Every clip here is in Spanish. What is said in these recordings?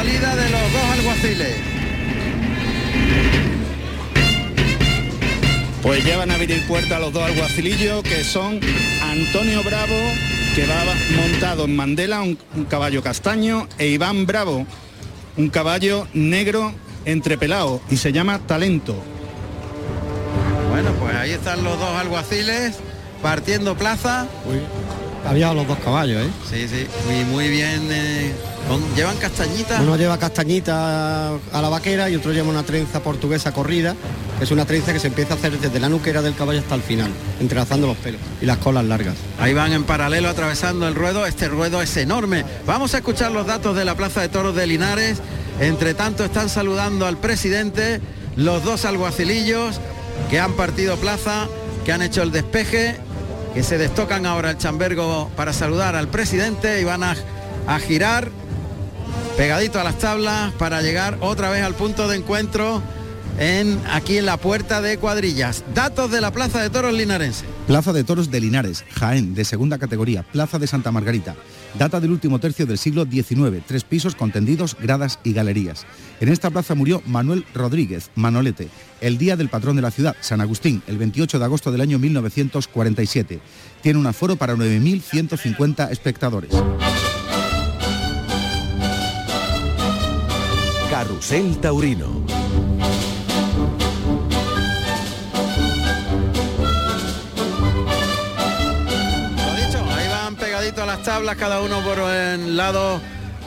Salida de los dos alguaciles. Pues llevan a abrir puerta a los dos alguacilillos que son Antonio Bravo, que va montado en Mandela, un, un caballo castaño, e Iván Bravo, un caballo negro entrepelado y se llama Talento. Bueno, pues ahí están los dos alguaciles partiendo plaza. Había los dos caballos, ¿eh? Sí, sí, muy, muy bien. eh, con- ¿Llevan castañitas? Uno lleva castañita a la vaquera y otro lleva una trenza portuguesa corrida, que es una trenza que se empieza a hacer desde la nuquera del caballo hasta el final, entrelazando los pelos y las colas largas. Ahí van en paralelo atravesando el ruedo. Este ruedo es enorme. Vamos a escuchar los datos de la Plaza de Toros de Linares. Entre tanto están saludando al presidente los dos alguacilillos que han partido plaza, que han hecho el despeje, que se destocan ahora el chambergo para saludar al presidente y van a, girar pegadito a las tablas para llegar otra vez al punto de encuentro en aquí en la puerta de cuadrillas. Datos de la Plaza de Toros linarense. Plaza de Toros de Linares, Jaén, de segunda categoría, Plaza de Santa Margarita. Data del último tercio del siglo XIX, tres pisos con tendidos, gradas y galerías. En esta plaza murió Manuel Rodríguez, Manolete, el día del patrón de la ciudad, San Agustín, el 28 de agosto del año 1947. Tiene un aforo para 9.150 espectadores. Carrusel Taurino. Tablas, cada uno por el lado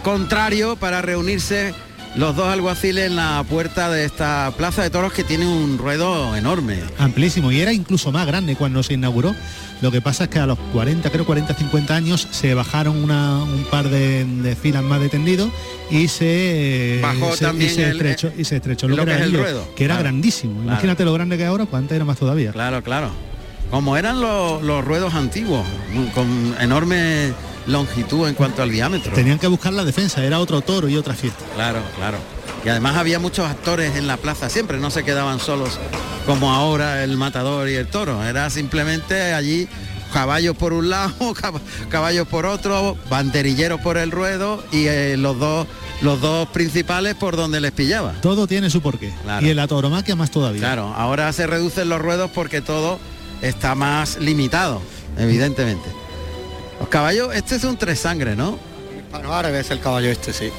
contrario para reunirse los dos alguaciles en la puerta de esta plaza de toros que tiene un ruedo enorme. amplísimo y era incluso más grande cuando se inauguró. Lo que pasa es que a los 40, creo 40, 50 años se bajaron una- un par de, de filas más de tendido y se, Bajó se- también y se el- estrechó, y se estrechó lo que era el ruedo. que era Claro. grandísimo. Claro. Imagínate lo grande que ahora, pues antes era más todavía. Claro, claro. Como eran los, los ruedos antiguos, con enorme longitud en cuanto al diámetro. Tenían que buscar la defensa, era otro toro y otra fiesta. Claro, claro. Y además había muchos actores en la plaza, siempre no se quedaban solos como ahora el matador y el toro. Era simplemente allí caballos por un lado, cab- caballos por otro, banderilleros por el ruedo y eh, los dos los dos principales por donde les pillaba. Todo tiene su porqué. Claro. Y en la tauromaquia más todavía. Claro, ahora se reducen los ruedos porque todo está más limitado, evidentemente. Los caballos, este es un tres sangre, ¿no? Hispano árabe es el caballo este, sí.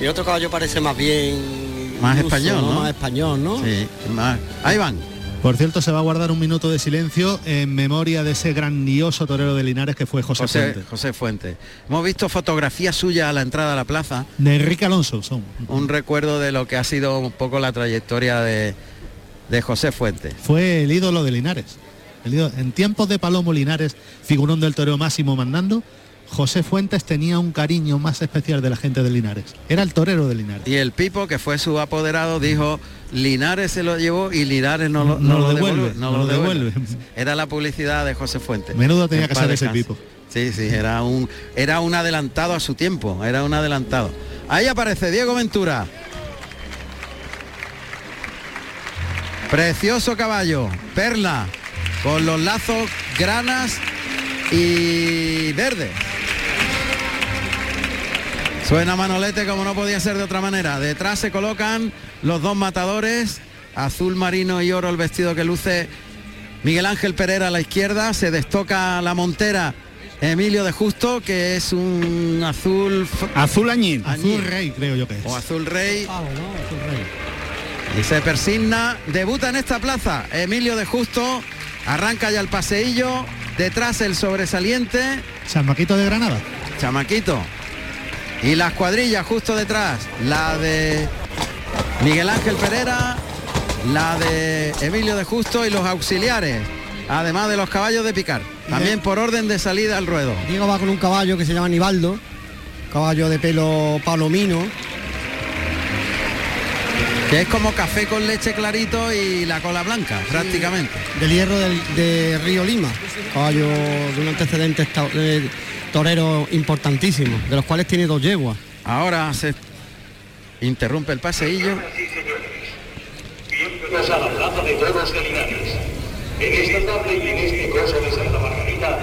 Y otro caballo parece más bien... Más ruso, español, ¿no? Más español, ¿no? Sí, más. Ahí van. Por cierto, se va a guardar un minuto de silencio en memoria de ese grandioso torero de Linares que fue José, José, Fuente. José Fuente. Hemos visto fotografías suyas a la entrada a la plaza, De Enrique Alonso son. un recuerdo de lo que ha sido un poco la trayectoria de, de José Fuente. Fue el ídolo de Linares. En tiempos de Palomo Linares, figurón del toreo máximo mandando, José Fuentes tenía un cariño más especial de la gente de Linares. Era el torero de Linares. Y el Pipo, que fue su apoderado, dijo, Linares se lo llevó y Linares no lo, No no lo lo devuelve, no no lo devuelve. Era la publicidad de José Fuente. Menudo tenía En que ser ese. Pipo. Sí, sí, era un, era un adelantado a su tiempo, era un adelantado. Ahí aparece Diego Ventura. Precioso caballo, perla, con los lazos granas y verde. Suena Manolete como no podía ser de otra manera. Detrás se colocan los dos matadores, azul marino y oro el vestido que luce Miguel Ángel Pereira a la izquierda, se destoca la montera Emilio de Justo, que es un azul Azul añil. Añil. Azul Rey, creo yo que es. o azul rey Ah, azul rey. y se persigna, debuta en esta plaza Emilio de Justo, arranca ya el paseillo, detrás el sobresaliente, San Maquito de Granada. Chamaquito. Y las cuadrillas justo detrás, la de Miguel Ángel Pereira, la de Emilio de Justo y los auxiliares, además de los caballos de picar. También por orden de salida al ruedo. Diego va con un caballo que se llama Nibaldo, caballo de pelo palomino, Que es como café con leche clarito y la cola blanca, prácticamente. del hierro del, de Río Lima, caballo de un antecedente esta- eh, torero importantísimo, de los cuales tiene dos yeguas. Ahora se interrumpe el paseillo. Bienvenidos a la Plaza de Linares. En esta tarde y en este coso de Santa Margarita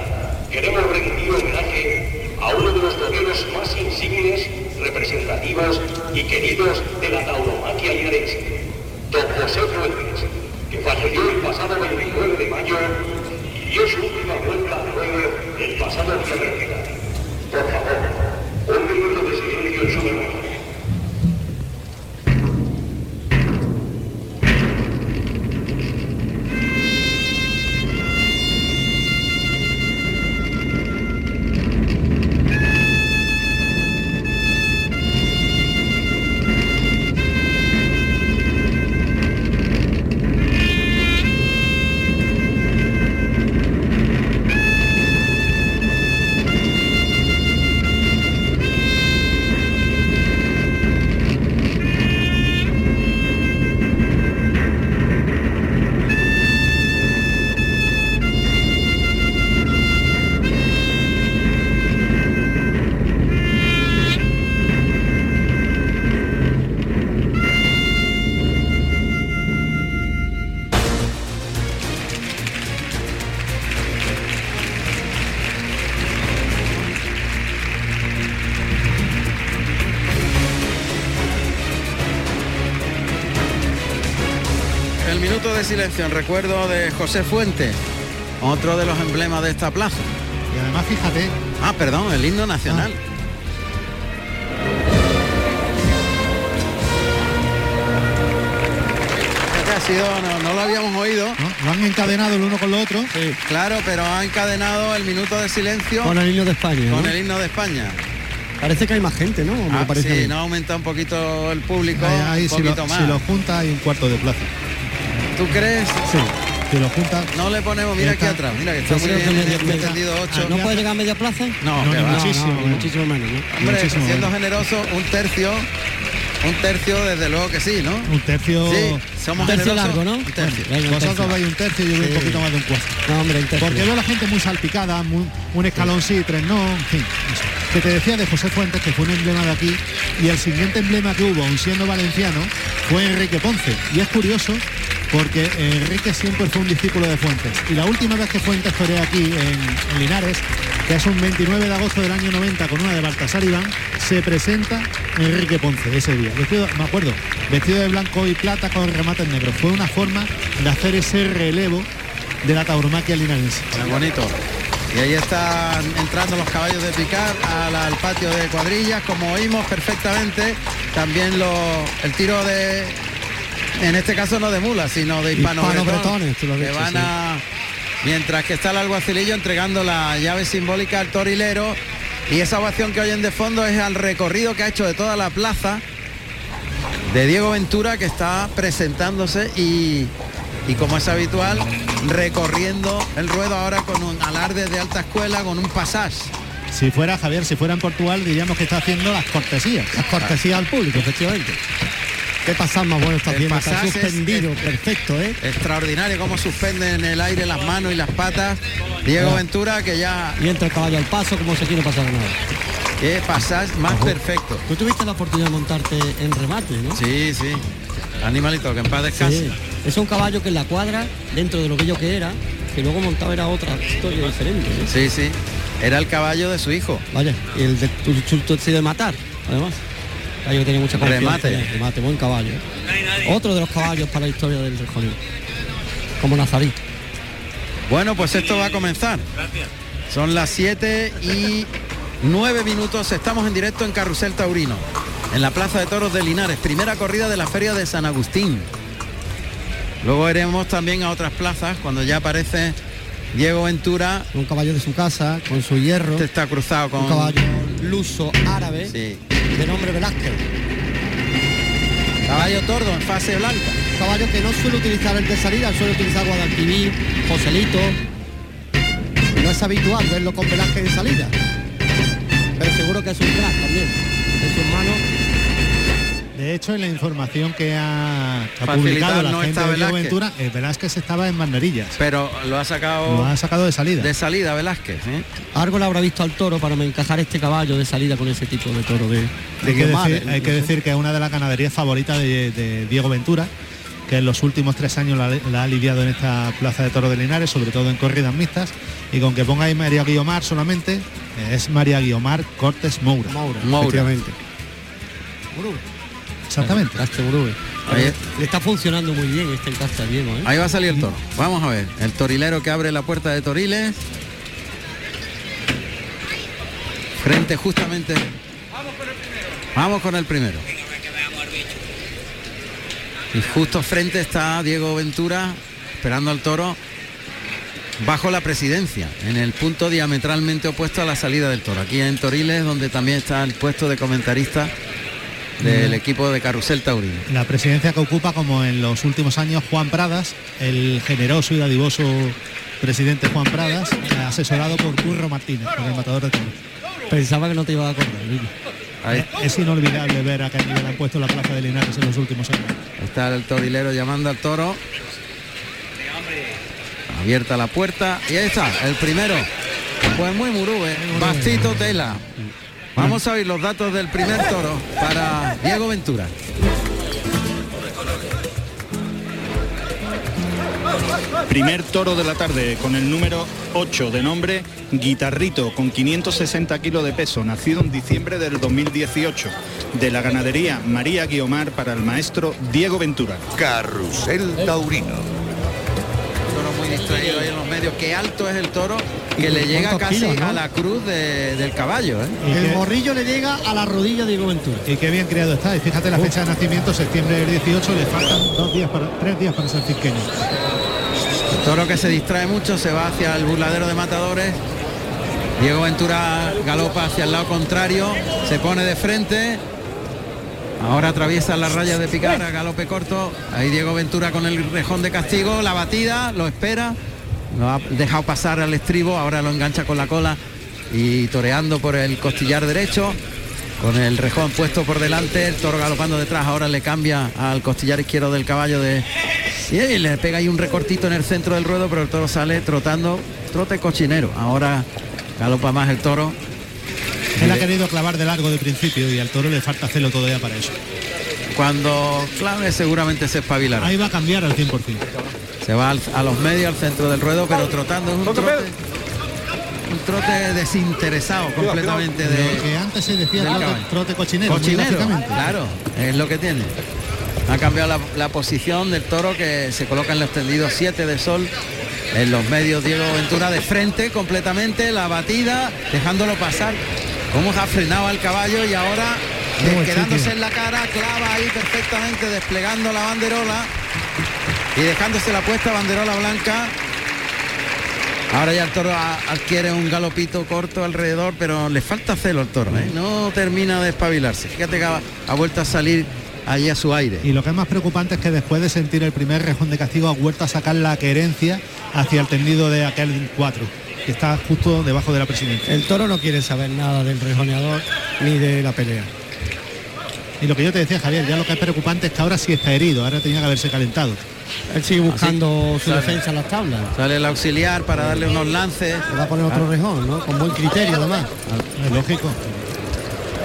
queremos rendir homenaje a uno de los toreros más insignes, representativos y queridos de la tauromaquia linarense. Don José Fuentes, que falleció el pasado 29 de mayo y dio su última vuelta al ruedo el pasado día 30. Por favor, un minuto de silencio en recuerdo de José Fuentes, otro de los emblemas de esta plaza. Y además, fíjate, Ah, perdón, el himno nacional. Ha sido, no, no lo habíamos oído. ¿no? lo han encadenado el uno con lo otro. Sí, claro, pero ha encadenado el minuto de silencio Con el himno de España. ¿no? con el himno de España. Parece que hay más gente, ¿no? Me Ah, parece sí, no ha aumentado un poquito el público, Ahí, ahí, un si, lo, poquito más. si lo junta hay un cuarto de plaza. ¿Tú crees? Sí, si lo junta. No le ponemos, mira aquí atrás, mira que está muy bien media- bien media- entendido 8. ¿No puede llegar a media plaza? No, muchísimo. no, muchísimo menos, ¿no? Hombre, Muchísimo siendo menos. generoso, un tercio, un tercio desde luego que sí, ¿no? Un tercio. Sí, somos Un tercio generosos. largo, ¿no? Un tercio. Venga, Vosotros vais un tercio y yo voy un poquito más de un cuarto. No, hombre, un tercio. Porque veo la gente muy salpicada, muy- un escalón sí, tres no, en fin. eso. Que te decía de José Fuentes, que fue un emblema de aquí, y el siguiente emblema que hubo, aun siendo valenciano, fue Enrique Ponce. Y es curioso porque Enrique siempre fue un discípulo de Fuentes. Y la última vez que Fuentes toreó aquí en, Linares, que es un 29 de agosto del año 90 con una de Baltasar Iván, se presenta Enrique Ponce ese día. Vestido, me acuerdo, vestido de blanco y plata con remates negros. Fue una forma de hacer ese relevo de la tauromaquia linarense. Muy bonito. Y ahí están entrando los caballos de picar al, patio de cuadrillas, como oímos perfectamente. También el tiro de, en este caso no de mulas, sino de hispano Hispano-bretones, tú lo has que dicho, van sí. a, mientras que está el alguacilillo entregando la llave simbólica al torilero. Y esa ovación que oyen de fondo es al recorrido que ha hecho de toda la plaza de Diego Ventura que está presentándose y, y como es habitual, recorriendo el ruedo ahora con un alarde de alta escuela, con un pasaje. Si fuera Javier, si fuera en Portugal, diríamos que está haciendo las cortesías. Las cortesías al público, efectivamente. Qué pasar más bueno está El haciendo, está suspendido, es- perfecto, ¿eh? Extraordinario cómo suspende en el aire las manos y las patas. Diego Ah. Ventura que ya, Y entra el caballo al paso como se quiere pasar nada. qué pasaje más perfecto. Tú tuviste la oportunidad de montarte en remate, ¿no? Sí, sí. Animalito, que en paz descanse. Sí. Es un caballo que en la cuadra, dentro de lo bello que era, que luego montado era otra historia diferente. Sí, sí. Era el caballo de su hijo. Vaya, y el de tu chulto de matar, además. Caballo que tenía mucha confianza. Remate. Remate, buen caballo. ¿eh? Otro de los caballos para la historia del rejoneo. Como Nazarí. Bueno, pues esto va a comenzar. Son las 7 y 9 minutos. Estamos en directo en Carrusel Taurino, en la Plaza de Toros de Linares, primera corrida de la Feria de San Agustín. Luego iremos también a otras plazas cuando ya aparece Diego Ventura. Un caballo de su casa, con su hierro. Este está cruzado con Un caballo luso árabe Sí. De nombre Velázquez. Caballo tordo en fase blanca. Caballo que no suele utilizar el de salida, suele utilizar Guadalquivir, Joselito. No es habitual verlo con Velázquez de salida. Pero seguro que es un crack también. En sus manos. De hecho, en la información que ha, publicado la no gente está de Diego Velázquez. Ventura, eh, Velázquez estaba en banderillas. Pero lo ha sacado Lo ha sacado de salida. de salida Velázquez. ¿eh? Algo le habrá visto al toro para me encajar este caballo de salida con ese tipo de toro de, de Hay que, decir, hay que No decir que es una de las ganaderías favoritas de, de Diego Ventura, que en los últimos tres años la, la ha lidiado en esta plaza de toro de Linares, sobre todo en corridas mixtas, y con que ponga ahí María Guiomar solamente, es María Guiomar Cortes Moura. Maura, Maura. Exactamente. Le está funcionando muy bien este encaste Diego, ¿eh? Ahí va a salir el toro. Vamos a ver. El torilero que abre la puerta de Toriles. Frente justamente. Vamos con el primero. Y justo frente está Diego Ventura esperando al toro bajo la presidencia, en el punto diametralmente opuesto a la salida del toro. Aquí en Toriles, donde también está el puesto de comentarista del equipo de Carrusel Taurino. La presidencia que ocupa, como en los últimos años, Juan Pradas, el generoso y dadivoso presidente Juan Pradas, asesorado por Curro Martínez, por el matador de toros. Pensaba que no te iba a acordar. Ahí Es inolvidable ver a qué nivel han puesto la plaza de Linares en los últimos años. Está el torilero llamando al toro. Abierta la puerta. Y ahí está, el primero. Pues muy murube. Bastito tela. Vamos a ver los datos del primer toro para Diego Ventura. Primer toro de la tarde con el número 8 de nombre Guitarrito con 560 kilos de peso, nacido en diciembre del 2018, de la ganadería María Guiomar para el maestro Diego Ventura. Carrusel Taurino. Toro muy distraído ahí en los medios. Qué alto es el toro que le llega casi kilos, no? a la cruz de- del caballo. ¿eh? El qué, morrillo le llega a la rodilla de Diego Ventura. y qué bien criado está. Y fíjate la fecha de nacimiento, septiembre del 18, le faltan dos días para, tres días para ser fisqueño. Toro que se distrae mucho, se va hacia el burladero de matadores. Diego Ventura galopa hacia el lado contrario, se pone de frente. Ahora atraviesa las rayas de picar a galope corto. Ahí Diego Ventura con el rejón de castigo, la batida, lo espera. Lo ha dejado pasar al estribo, ahora lo engancha con la cola y toreando por el costillar derecho. Con el rejón puesto por delante, el toro galopando detrás, ahora le cambia al costillar izquierdo del caballo de... Y le pega ahí un recortito en el centro del ruedo, pero el toro sale trotando, trote cochinero. Ahora galopa más el toro. Él ha querido clavar de largo de principio y al toro le falta hacerlo todavía para eso. Cuando clave seguramente se espabilará. Ahí va a cambiar al 100%. Se va al- a los medios, al centro del ruedo, pero trotando es un trote, un trote desinteresado completamente Lo de que antes se decía trote, caballo. trote cochinero. cochinero. Claro, es lo que tiene. Ha cambiado la, la posición del toro que se coloca en los tendidos 7 de sol. En los medios Diego Ventura de frente completamente, la batida, dejándolo pasar. Cómo ha frenado al caballo y ahora quedándose en la cara, clava ahí perfectamente, desplegando la banderola y dejándose la puesta banderola blanca. Ahora ya el toro a- adquiere un galopito corto alrededor, pero le falta celo al toro, ¿eh? no termina de espabilarse. Fíjate que ha, ha vuelto a salir allí a su aire. Y lo que es más preocupante es que después de sentir el primer rejón de castigo ha vuelto a sacar la querencia hacia el tendido de aquel 4, que está justo debajo de la presidencia. El toro no quiere saber nada del rejoneador ni de la pelea. Y lo que yo te decía, Javier, ya lo que es preocupante es que ahora sí está herido, ahora tenía que haberse calentado. Él sigue buscando su Sale. defensa en las tablas. Sale el auxiliar para darle unos lances. Le va a poner otro rejón, ¿no? Con buen criterio además. Es lógico.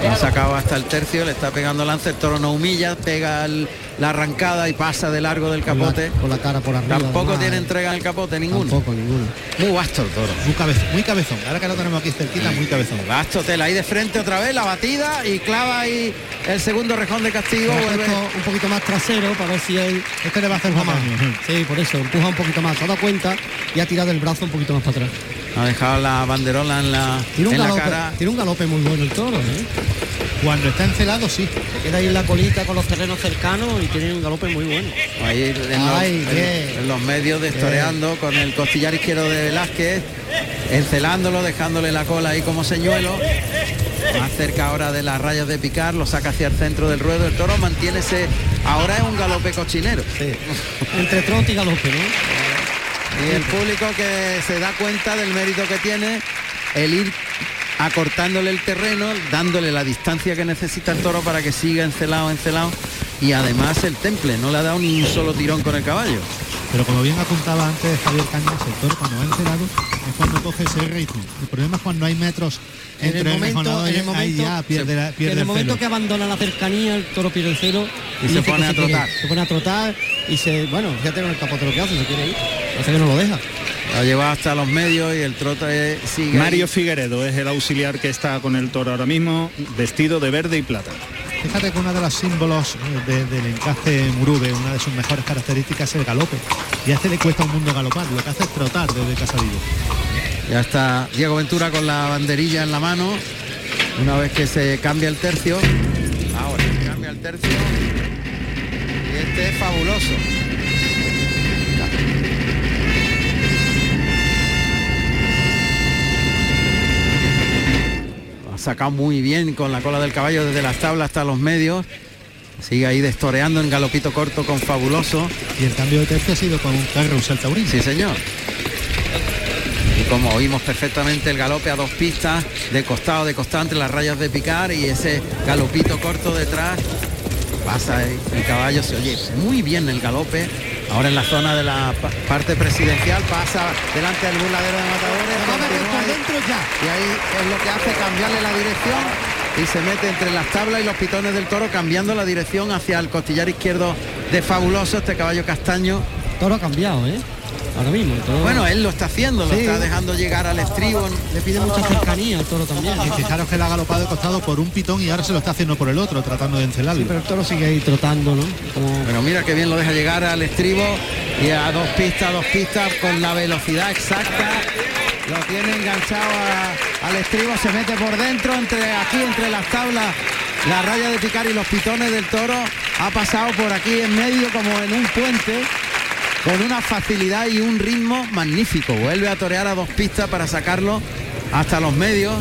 Ha sacado hasta el tercio, le está pegando lance, el toro no humilla, pega el- la arrancada y pasa de largo del capote. con la cara por arriba. Tampoco además. tiene entrega en el capote ninguno. Tampoco, ninguno. Muy vasto el toro. Muy cabezón, muy cabezón. Ahora que lo tenemos aquí cerquita, muy cabezón. Vasto tela ahí de frente otra vez, la batida y clava ahí el segundo rejón de castigo. Vuelve. un poquito más trasero para ver si él Este le va a hacer empuja más. daño. Sí, por eso, empuja un poquito más. Se ha dado cuenta y ha tirado el brazo un poquito más para atrás. Ha dejado la banderola en la, Tiene un, en la galope, cara. tiene un galope muy bueno el toro, ¿eh? Cuando está encelado, sí. Se queda ahí en la colita con los terrenos cercanos y tiene un galope muy bueno. Ahí en los, Ay, en- en los medios destoreando con el costillar izquierdo de Velázquez, encelándolo, dejándole la cola ahí como señuelo. Más cerca ahora de las rayas de picar, lo saca hacia el centro del ruedo. El toro mantiene ese. Ahora es un galope cochinero. Entre trote y galope, ¿no? Y el público que se da cuenta del mérito que tiene el ir acortándole el terreno, dándole la distancia que necesita el toro para que siga encelado, encelado. Y además el temple, no le ha dado ni un solo tirón con el caballo. Pero como bien apuntaba antes Javier Cañas, el toro cuando va encelado es cuando coge ese ritmo. El problema es cuando hay metros En entre el el momento, y en el ahí momento, ya pierde, la- en pierde el el momento celo. que abandona la cercanía, el toro pierde el celo Y se pone a trotar. Se pone a trotar y se, bueno, fíjate con el capote lo que hace, se quiere ir. Hace que no lo deja. Lo lleva hasta los medios y el trote sigue. Mario ahí. Figueredo es el auxiliar que está con el toro ahora mismo, vestido de verde y plata. Fíjate que una de los símbolos de- del encaje Murube, una de sus mejores características es el galope. Y a este le cuesta un mundo galopar, lo que hace es trotar desde Casadillo. Ya está Diego Ventura con la banderilla en la mano. Una vez que se cambia el tercio. Ahora se cambia el tercio. Y este es fabuloso. Sacado muy bien con la cola del caballo desde las tablas hasta los medios. Sigue ahí destoreando en galopito corto con fabuloso. Y el cambio de tercio ha sido con un carrusel taurino. Sí, señor. Y como oímos perfectamente el galope a dos pistas, de costado, de costado entre las rayas de picar y ese galopito corto detrás, pasa el, el caballo, se oye muy bien el galope. Ahora en la zona de la pa- parte presidencial pasa delante del burladero de matadores. Y ahí es lo que hace cambiarle la dirección y se mete entre las tablas y los pitones del toro cambiando la dirección hacia el costillar izquierdo de Fabuloso, este caballo castaño. Toro ha cambiado, ¿eh? Ahora mismo. el toro- Bueno, él lo está haciendo, lo Sí. está dejando llegar al estribo. le pide mucha cercanía al toro también. Y fijaros que le ha galopado de costado por un pitón y ahora se lo está haciendo por el otro, tratando de encelarlo. Pero el toro sigue ahí trotando, ¿no? Como Pero mira que bien lo deja llegar al estribo y a dos pistas, dos pistas con la velocidad exacta. Lo tiene enganchado a- al estribo, se mete por dentro, entre aquí, entre las tablas, la raya de picar y los pitones del toro. Ha pasado por aquí en medio como en un puente, con una facilidad y un ritmo magnífico. Vuelve a torear a dos pistas para sacarlo hasta los medios.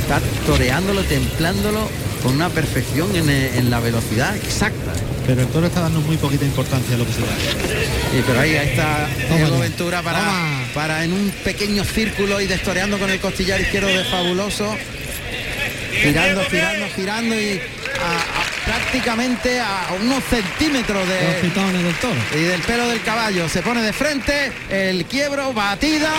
Está toreándolo, templándolo con una perfección en, eh, en la velocidad exacta. Pero el toro está dando muy poquita importancia a lo que se da. Sí, pero ahí, ahí está Diego. Ventura para, Toma. Para en un pequeño círculo y destoreando con el costillar izquierdo de Fabuloso. Girando, girando, girando y a- a- prácticamente a unos centímetros de, pitones del toro. y del pelo del caballo. Se pone de frente, el quiebro, batida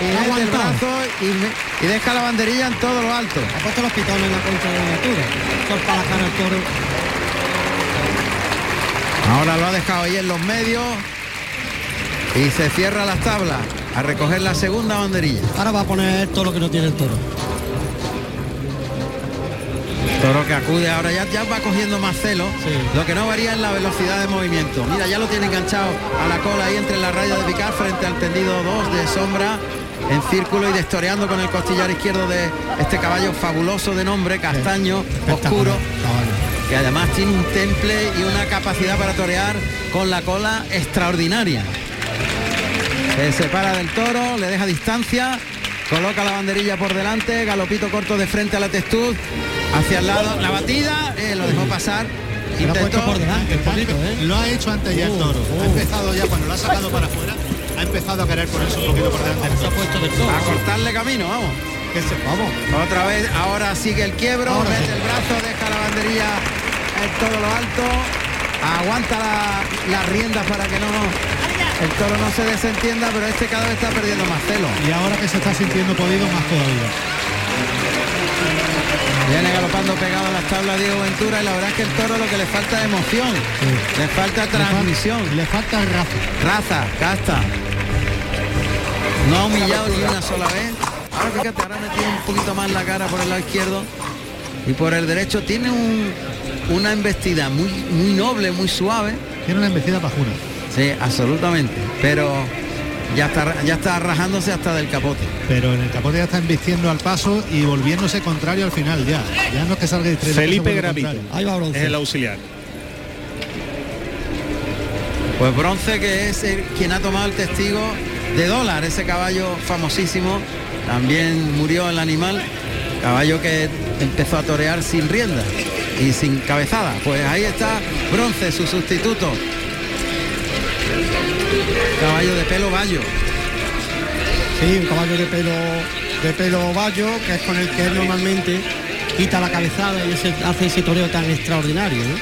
y mete el Aguantado. brazo y, me- y deja la banderilla en todo lo alto. Ha puesto los pitones en la concha de la altura. Corta la cara al toro. Ahora lo ha dejado ahí en los medios y se cierra las tablas a recoger la segunda banderilla. Ahora va a poner todo lo que no tiene el toro. Toro que acude ahora ya, ya va cogiendo más celo. Sí. Lo que no varía es la velocidad de movimiento. Mira, ya lo tiene enganchado a la cola ahí entre la raya de picar frente al tendido 2 de sombra en círculo y destoreando con el costillar izquierdo de este caballo fabuloso de nombre, castaño, oscuro, que además tiene un temple y una capacidad para torear con la cola extraordinaria. Se separa del toro, le deja distancia, coloca la banderilla por delante, galopito corto de frente a la testud, hacia el lado, la batida, eh, lo dejó pasar, Se lo intentó, por delante, ¿eh? Lo ha hecho antes ya el toro. Ha empezado ya, cuando lo ha sacado para afuera, ha empezado a querer ponerse un poquito por delante. del toro. a cortarle camino, vamos. Se- vamos. Otra vez, ahora sigue el quiebro, Ahora mete sí. el brazo, deja la banderilla en todo lo alto, aguanta la- las riendas para que no el toro no se desentienda, pero este cada vez está perdiendo más celo. Y ahora que se está sintiendo podido, más todavía. Viene galopando pegado a las tablas Diego Ventura y la verdad es que el toro lo que le falta es emoción, le falta transmisión, Le falta raza. raza, casta. No ha humillado ni una sola vez. Ahora fíjate, ahora me tiene un poquito más la cara por el lado izquierdo y por el derecho tiene un- una embestida muy, muy noble, muy suave. Tiene una embestida pajuna. Sí, absolutamente. Pero ya está, ya está rajándose hasta del capote. Pero en el capote ya está embistiendo al paso y volviéndose contrario al final ya. Ya no es que salga de estrella, Felipe Gravito. Ahí va Es bronce. el auxiliar. Pues Bronce, que es el- quien ha tomado el testigo de dólar, ese caballo famosísimo, también murió el animal, caballo que empezó a torear sin rienda y sin cabezada. Pues ahí está Bronce, su sustituto. Caballo de pelo bayo. Sí, un caballo de pelo de pelo bayo, que es con el que él normalmente quita la cabezada y ese- hace ese toreo tan extraordinario, ¿no?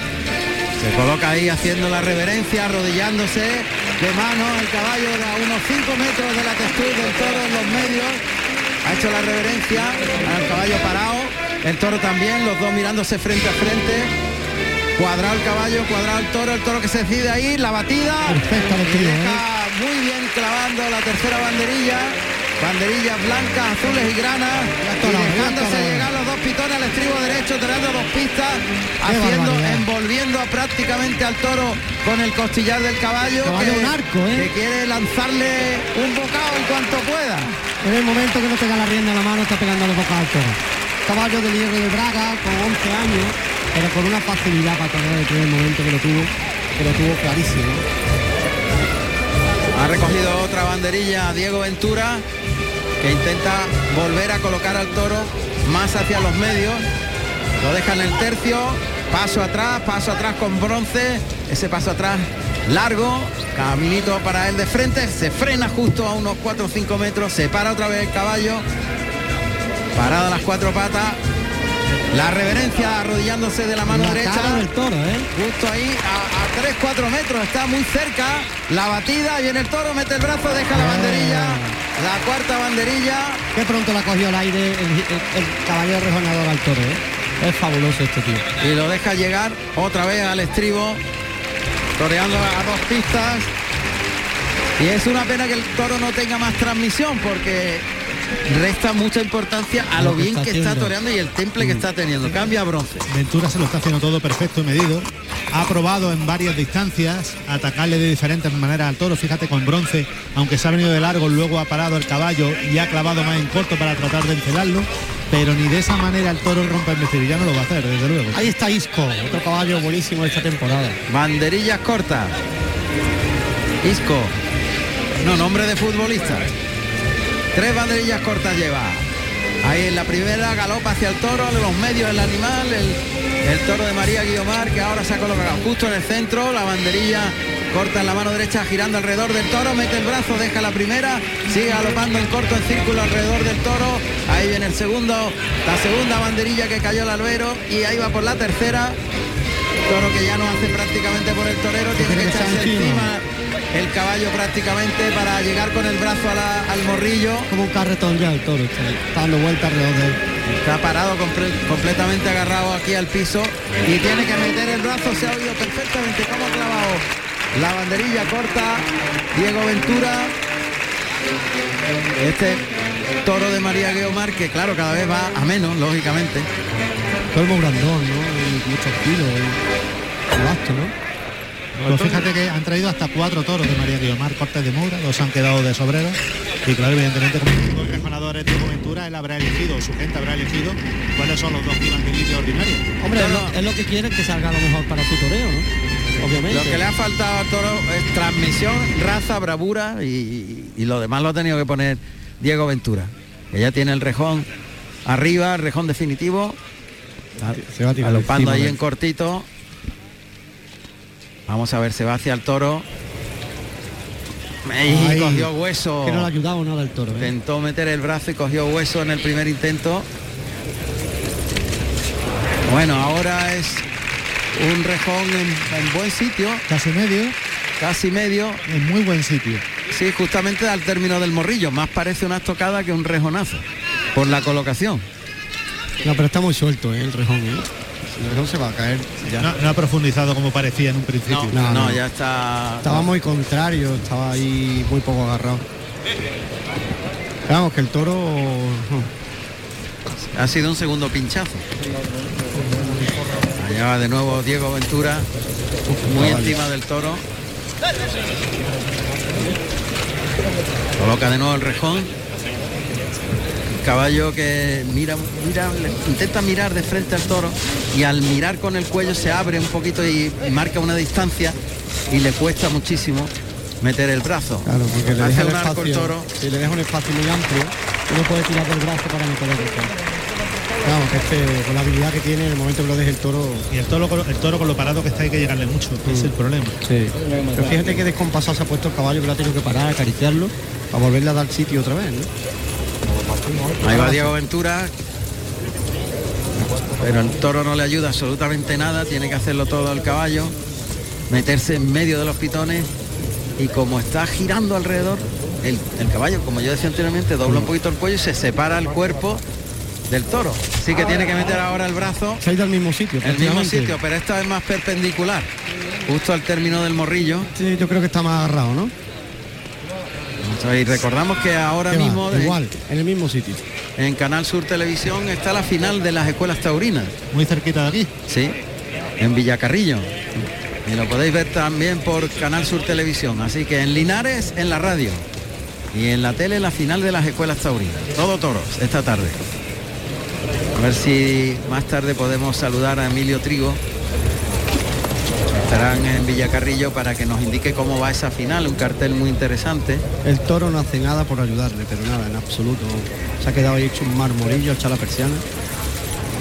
Se coloca ahí haciendo la reverencia, arrodillándose de mano el caballo a unos 5 metros de la textura del toro en los medios. Ha hecho la reverencia al caballo parado, el toro también, los dos mirándose frente a frente. Cuadrado el caballo, cuadrado el toro, el toro que se decide ahí, la batida. Perfecta batida, deja muy bien clavando la tercera banderilla. banderillas blancas, azules y granas, y dejándose llegar los dos pitones al estribo derecho, tirando dos pistas, haciendo, envolviendo a prácticamente al toro con el costillar del caballo, Caballo que, un arco, ¿eh? que quiere lanzarle un bocado en cuanto pueda. En el momento que no tenga la rienda en la mano está pegando los bocados al toro. Caballo del hierro de Braga con 11 años, pero con una facilidad para torear el primer momento que lo tuvo, que lo tuvo clarísimo. Ha recogido otra banderilla Diego Ventura, que intenta volver a colocar al toro más hacia los medios. Lo deja en el tercio, paso atrás, paso atrás con bronce, ese paso atrás largo, caminito para él de frente, se frena justo a unos 4 o 5 metros, se para otra vez el caballo, parada las cuatro patas, la reverencia arrodillándose de la mano La derecha. cara del toro, ¿eh? Justo ahí, a, 3-4 metros, está muy cerca. La batida, viene el toro, mete el brazo, deja la banderilla. La cuarta banderilla. Qué pronto la cogió el aire el, el- el caballero rejonador al toro, ¿eh? Es fabuloso este tío. Y lo deja llegar otra vez al estribo. Toreando a dos pistas. Y es una pena que el toro no tenga más transmisión porque resta mucha importancia a lo, Lo que bien está que está haciendo. toreando y el temple que está teniendo. Cambia a bronce. Ventura se lo está haciendo todo perfecto y medido. Ha probado en varias distancias atacarle de diferentes maneras al toro. Fíjate con bronce, aunque se ha venido de largo, luego ha parado el caballo y ha clavado más en corto para tratar de encelarlo. Pero ni de esa manera el toro rompe el ya no lo va a hacer, desde luego. Ahí está Isco, otro caballo buenísimo de esta temporada. Banderillas cortas. Isco. No, nombre de futbolista. Tres banderillas cortas lleva. Ahí en la primera galopa hacia el toro, los medios el animal, el, el toro de María Guiomar que ahora se ha colocado justo en el centro, la banderilla corta en la mano derecha girando alrededor del toro, mete el brazo, deja la primera, sigue galopando en corto en círculo alrededor del toro, ahí viene el segundo, la segunda banderilla que cayó el albero y ahí va por la tercera, toro que ya no hace prácticamente por el torero, tiene que echarse encima. El caballo prácticamente para llegar con el brazo a la- al morrillo. Como un carretón ya el toro, está, dando vueltas alrededor de él. Está parado comple- completamente agarrado aquí al piso y tiene que meter el brazo, se ha oído perfectamente cómo ha clavado la banderilla corta Diego Ventura. Este toro de María Guiomar que claro cada vez va a menos, lógicamente. Colmo grandón, ¿no? Y muchos kilos, vasto, ¿no? Pues fíjate que han traído hasta cuatro toros de María Guiomar, cortes de Moura, dos han quedado de sobrero. Y claro, evidentemente, como los rejonadores de Ventura, él habrá elegido, su gente habrá elegido cuáles son los dos que iban de lidia ordinaria. Hombre, es lo, no. es lo que quiere que salga lo mejor para su toreo, ¿no? Obviamente. Lo que le ha faltado al toro es transmisión, raza, bravura y, y lo demás lo ha tenido que poner Diego Ventura. Que ya tiene el rejón arriba, el rejón definitivo. Se va a tirar Galopando encima ahí en él. cortito. Vamos a ver, se va hacia el toro. Ay, cogió hueso. Que no le ha ayudado nada el toro, ¿eh? Intentó meter el brazo y cogió hueso en el primer intento. Bueno, ahora es un rejón en, en buen sitio, Casi medio, casi medio. en muy buen sitio. Sí, justamente al término del morrillo. Más parece una estocada que un rejonazo. Por la colocación. No, pero está muy suelto, ¿eh? El rejón, ¿eh? El rejón se va a caer. Ya. No, no ha profundizado como parecía en un principio. No, No, no, no. ya está. Estaba muy contrario, estaba ahí muy poco agarrado. Vamos, que el toro... Ha sido un segundo pinchazo. Allá va de nuevo Diego Ventura, muy encima del toro. Coloca de nuevo el rejón. El caballo que mira, mira, intenta mirar de frente al toro y al mirar con el cuello se abre un poquito y marca una distancia y le cuesta muchísimo meter el brazo. Claro, porque le deja un arco el espacio, toro. si le deja un espacio muy amplio, uno puede tirar del brazo para meter el toro. Vamos, que este, con la habilidad que tiene, en el momento que lo deje el toro... Y el toro, con- el toro con lo parado que está hay que llegarle mucho, ese es el problema. Sí. Pero fíjate que descompasado se ha puesto el caballo, que lo ha tenido que parar, acariciarlo, para volverle a dar sitio otra vez, ¿no? Ahí va Diego Ventura. Pero el toro no le ayuda absolutamente nada, tiene que hacerlo todo el caballo, meterse en medio de los pitones y como está girando alrededor, el, el caballo, como yo decía anteriormente, dobla un poquito el cuello y se separa el cuerpo del toro. Sí que tiene que meter ahora el brazo Se ha ido al mismo sitio. el mismo sitio, pero esta vez más perpendicular, justo al término del morrillo. Sí, yo creo que está más agarrado, ¿no? Y recordamos que ahora va, mismo de- igual, en el mismo sitio. en Canal Sur Televisión está la final de las escuelas taurinas. Muy cerquita de aquí. Sí, en Villacarrillo. Y lo podéis ver también por Canal Sur Televisión. Así que en Linares, en la radio. Y en la tele, la final de las escuelas taurinas. Todo toros, esta tarde. A ver si más tarde podemos saludar a Emilio Trigo. Estarán en Villacarrillo para que nos indique cómo va esa final. Un cartel muy interesante. El toro no hace nada por ayudarle, pero nada, en absoluto. Se ha quedado ahí hecho un marmorillo, echa la persiana.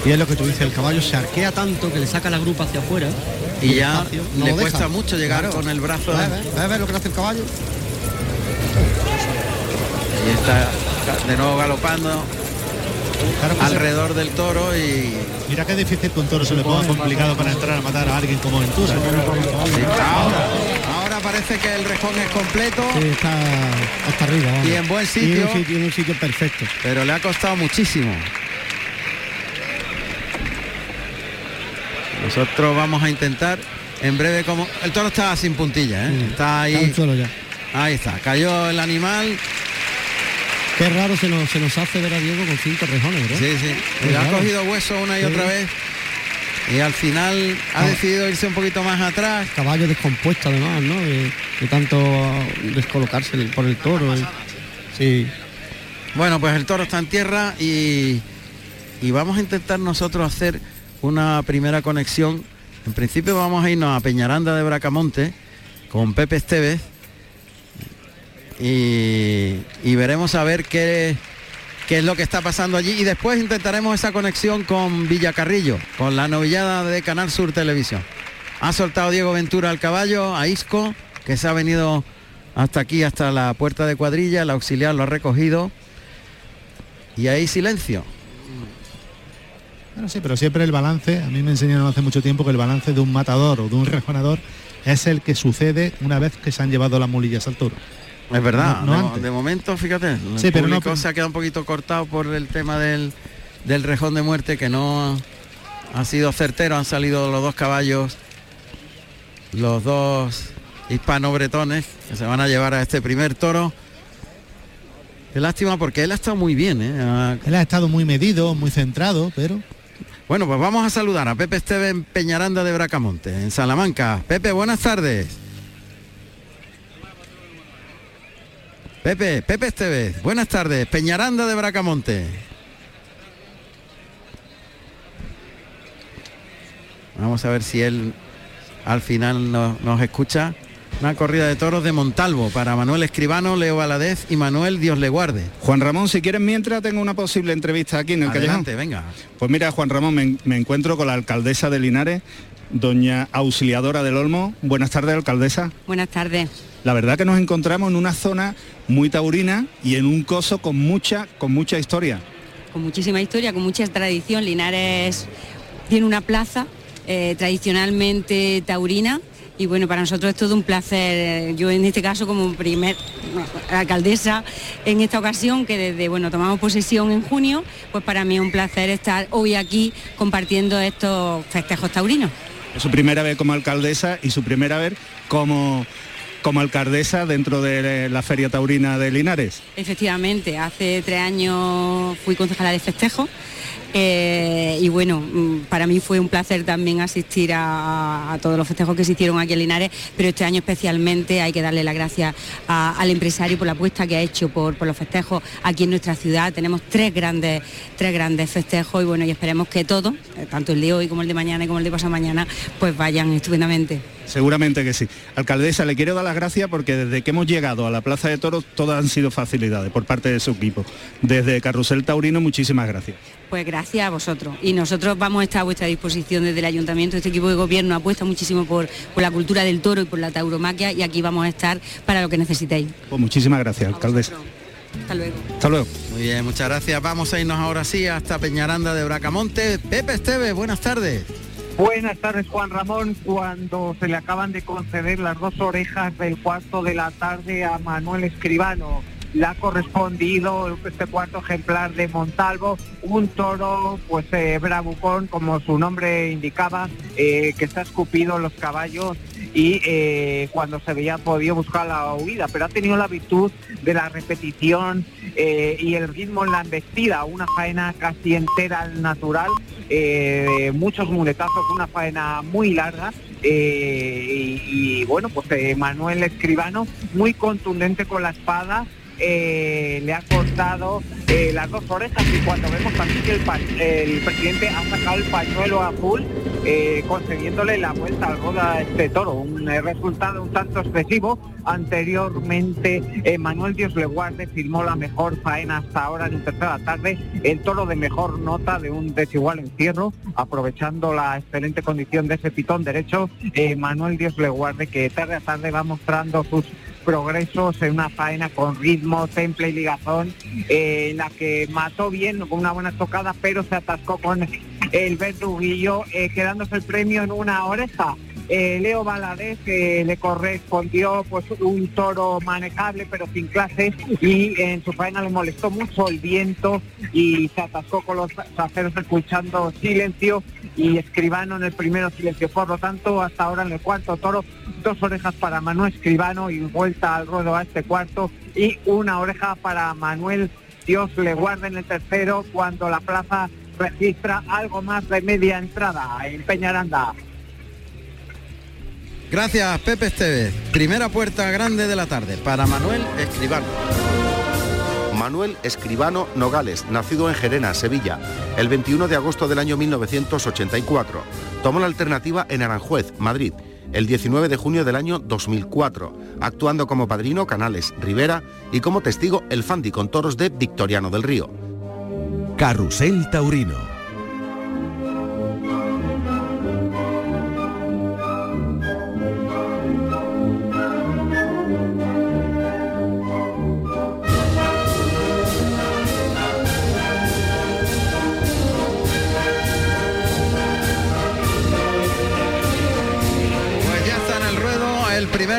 Y es lo que tú dices, el caballo se arquea tanto que le saca la grupa hacia afuera. Y ya no le cuesta mucho llegar Claro. con el brazo. ¿Ves, ves? ¿Ves, ves lo que hace el caballo? Y está de nuevo galopando Claro alrededor del toro y Mira qué difícil un toro se le ponga complicado para entrar a matar a alguien como Ventura. Sí, ahora, ahora parece que el rejón es completo, Sí, está hasta arriba. vamos. Y en buen Y sitio. en un sitio, en un sitio perfecto. pero le ha costado muchísimo. Nosotros vamos a intentar en breve como el toro está sin puntilla, ¿eh? Está ahí, ya. ahí está, cayó el animal, Qué raro se nos, se nos hace ver a Diego con cinco rejones, ¿verdad? sí, sí, le ha cogido hueso una y Sí. otra vez y al final ha Ah. decidido irse un poquito más atrás. Caballo descompuesto además, ¿no? De, de tanto descolocarse por el toro. y- Sí. Bueno, pues el toro está en tierra y, y vamos a intentar nosotros hacer una primera conexión. En principio vamos a irnos a Peñaranda de Bracamonte con Pepe Esteves y, veremos a ver qué, es lo que está pasando allí y después intentaremos esa conexión con Villacarrillo, con la novillada de Canal Sur Televisión. Ha soltado Diego Ventura al caballo, a Isco, que se ha venido hasta aquí, hasta la puerta de cuadrilla, el auxiliar lo ha recogido y ahí silencio. Bueno, sí, pero siempre el balance, a mí me enseñaron hace mucho tiempo que el balance de un matador o de un rejonador es el que sucede una vez que se han llevado las mulillas al toro. Es verdad, No- no de, momento, fíjate, el Sí, pero no- público se ha quedado un poquito cortado por el tema del, del rejón de muerte que no ha, sido certero, han salido los dos caballos, los dos hispano-bretones que se van a llevar a este primer toro. Qué lástima porque él ha estado muy bien, ¿eh? Ha- Él ha estado muy medido, muy centrado, pero Bueno, pues vamos a saludar a Pepe Esteve en Peñaranda de Bracamonte, en Salamanca. Pepe, buenas tardes. Pepe, Pepe Estevez, buenas tardes, Peñaranda de Bracamonte. Vamos a ver si él al final no- nos escucha. Una corrida de toros de Montalvo para Manuel Escribano, Leo Valadez y Manuel Dios le guarde. Juan Ramón, si quieres mientras tengo una posible entrevista aquí en el Adelante, callejón. venga. Pues mira, Juan Ramón, me, me encuentro con la alcaldesa de Linares, doña Auxiliadora del Olmo. Buenas tardes, alcaldesa. Buenas tardes. La verdad que nos encontramos en una zona muy taurina y en un coso con mucha, con mucha historia. Con muchísima historia, con mucha tradición. Linares tiene una plaza eh, tradicionalmente taurina y bueno, para nosotros es todo un placer. Yo en este caso como primer alcaldesa en esta ocasión, que desde bueno tomamos posesión en junio, pues para mí es un placer estar hoy aquí compartiendo estos festejos taurinos. Es su primera vez como alcaldesa y su primera vez como, como alcaldesa dentro de la Feria Taurina de Linares. Efectivamente, hace tres años fui concejala de festejo eh, y bueno, mm, para mí fue un placer también asistir a, todos los festejos que se hicieron aquí en Linares, pero este año especialmente hay que darle las gracias al empresario por la apuesta que ha hecho por, por los festejos aquí en nuestra ciudad. Tenemos tres grandes, tres grandes festejos y bueno, y esperemos que todos, eh, tanto el de hoy como el de mañana y como el de pasado mañana, pues vayan estupendamente. Seguramente que sí. Alcaldesa, le quiero dar las gracias porque desde que hemos llegado a la Plaza de Toros todas han sido facilidades por parte de su equipo. Desde Carrusel Taurino, muchísimas gracias. Pues gracias a vosotros. Y nosotros vamos a estar a vuestra disposición desde el ayuntamiento. Este equipo de gobierno apuesta muchísimo por, por la cultura del toro y por la tauromaquia y aquí vamos a estar para lo que necesitéis. Pues muchísimas gracias, A alcaldesa. vosotros. Hasta luego. Hasta luego. Muy bien, muchas gracias. Vamos a irnos ahora sí hasta Peñaranda de Bracamonte. Pepe Esteves, buenas tardes. Buenas tardes, Juan Ramón. Cuando se le acaban de conceder las dos orejas del cuarto de la tarde a Manuel Escribano, le ha correspondido este cuarto ejemplar de Montalvo, un toro, pues eh, como su nombre indicaba, eh, que está escupido en los caballos y eh, cuando se veía podía buscar la huida, pero ha tenido la virtud de la repetición eh, y el ritmo en la embestida, una faena casi entera al natural, eh, muchos muletazos, una faena muy larga. y, bueno, pues Manuel Escribano muy contundente con la espada, eh, le ha cortado eh, las dos orejas y cuando vemos también que el, presidente ha sacado el pañuelo azul eh, concediéndole la vuelta al roda a este toro, un resultado un tanto excesivo. Anteriormente Manuel Dios le guarde firmó la mejor faena hasta ahora en tercera tarde, el toro de mejor nota de un desigual encierro, aprovechando la excelente condición de ese pitón derecho, Manuel Dios le guarde que tarde a tarde va mostrando sus progresos en una faena con ritmo, temple y ligazón, eh, en la que mató bien con una buena tocada, pero se atascó con el verduguillo, eh, quedándose el premio en una oreja. Eh, Leo Valadez le correspondió pues un toro manejable pero sin clase y en su faena le molestó mucho el viento y se atascó con los aceros escuchando silencio y Escribano en el primero silencio. Por lo tanto, hasta ahora en el cuarto toro, dos orejas para Manuel Escribano y vuelta al ruedo a este cuarto y una oreja para Manuel Dios le guarde en el tercero cuando la plaza registra algo más de media entrada en Peñaranda. Gracias, Pepe Esteves. Primera puerta grande de la tarde para Manuel Escribano. Manuel Escribano Nogales, nacido en Gerena, Sevilla, el 21 de agosto del año 1984. Tomó la alternativa en Aranjuez, Madrid, el 19 de junio del año 2004, actuando como padrino Canales Rivera y como testigo el Fandi con toros de Victoriano del Río. Carrusel Taurino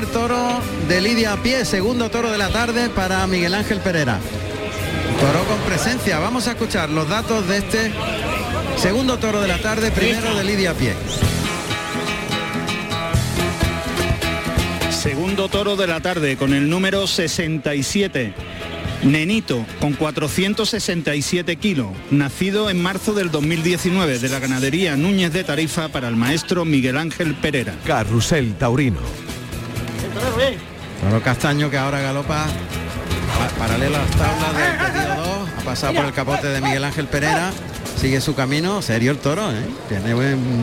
toro de Lidia a pie, segundo toro de la tarde para Miguel Ángel Pereira. Toro con presencia. Vamos a escuchar los datos de este segundo toro de la tarde, primero de Lidia a pie. Segundo toro de la tarde con el número 67. Nenito, con 467 kilos, nacido en marzo del 2019 de la ganadería Núñez de Tarifa para el maestro Miguel Ángel Pereira. Carrusel Taurino. Toro Castaño que ahora galopa paralelo a las tablas del pedido 2, ha pasado por el capote de Miguel Ángel Pereira, sigue su camino, serio el toro, ¿eh? tiene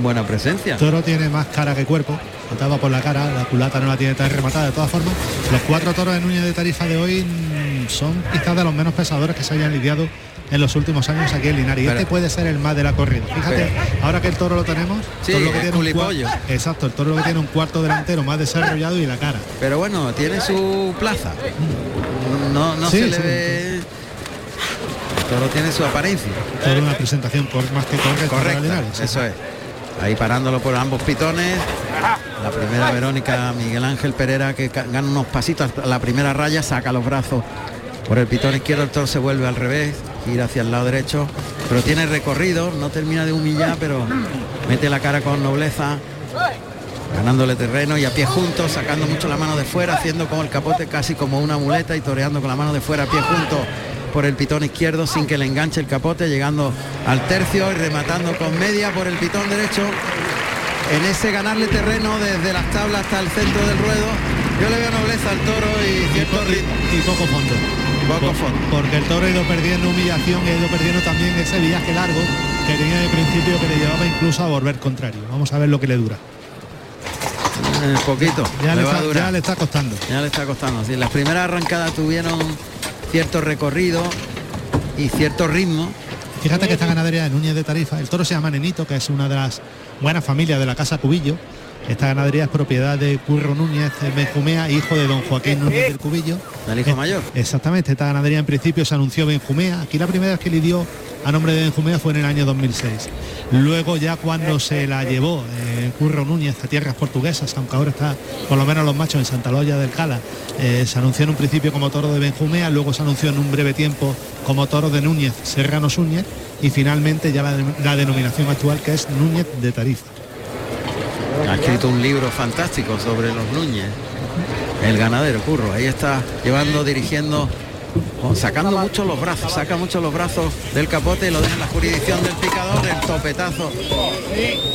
buena presencia. El toro tiene más cara que cuerpo, ataba por la cara, la culata no la tiene tan rematada, de todas formas, los cuatro toros de Núñez de Tarifa de hoy son quizás de los menos pesadores que se hayan lidiado en los últimos años aquí en Linares. Y este puede ser el más de la corrida. Fíjate, ahora que el toro lo tenemos, sí, lo que tiene un cuarto, exacto, el toro lo que tiene un cuarto delantero más desarrollado y la cara. Pero bueno, tiene su plaza. No, no se le ve. Toro tiene su apariencia. Toda una presentación más que correcta. Correcta, eso es. Ahí parándolo por ambos pitones. La primera Verónica Miguel Ángel Pereira que gana unos pasitos a la primera raya, saca los brazos por el pitón izquierdo, el toro se vuelve al revés, gira hacia el lado derecho, pero tiene recorrido, no termina de humillar, pero mete la cara con nobleza, ganándole terreno y a pie juntos, sacando mucho la mano de fuera, haciendo con el capote casi como una muleta y toreando con la mano de fuera a pie juntos por el pitón izquierdo sin que le enganche el capote, llegando al tercio y rematando con media por el pitón derecho. En ese ganarle terreno desde las tablas hasta el centro del ruedo, yo le veo nobleza al toro y cierto ritmo. Y poco fondo. Porque el toro ha ido perdiendo humillación y ha ido perdiendo también ese viaje largo que tenía de principio que le llevaba incluso a volver contrario. Vamos a ver lo que le dura. Un poquito. Ya le, está, le, está, costando. Ya le está costando. Sí, las primeras arrancadas tuvieron cierto recorrido y cierto ritmo. Fíjate que esta ganadería de Núñez de Tarifa, el toro se llama Nenito, que es una de las buenas familias de la Casa Cubillo, esta ganadería es propiedad de Curro Núñez Benjumea, hijo de don Joaquín Núñez del Cubillo. El hijo mayor. Exactamente, esta ganadería en principio se anunció Benjumea. Aquí la primera vez que le dio a nombre de Benjumea fue en el año 2006. Luego ya cuando se la llevó eh, Curro Núñez a tierras portuguesas, aunque ahora está por lo menos los machos en Santa Loya del Cala, eh, se anunció en un principio como toro de Benjumea, luego se anunció en un breve tiempo como toro de Núñez Serrano Núñez y finalmente ya la, la denominación actual que es Núñez de Tarifa. Ha escrito un libro fantástico sobre los Núñez. El ganadero, Curro. Ahí está llevando, dirigiendo, sacando mucho los brazos, saca mucho los brazos del capote y lo deja en la jurisdicción del picador, el topetazo.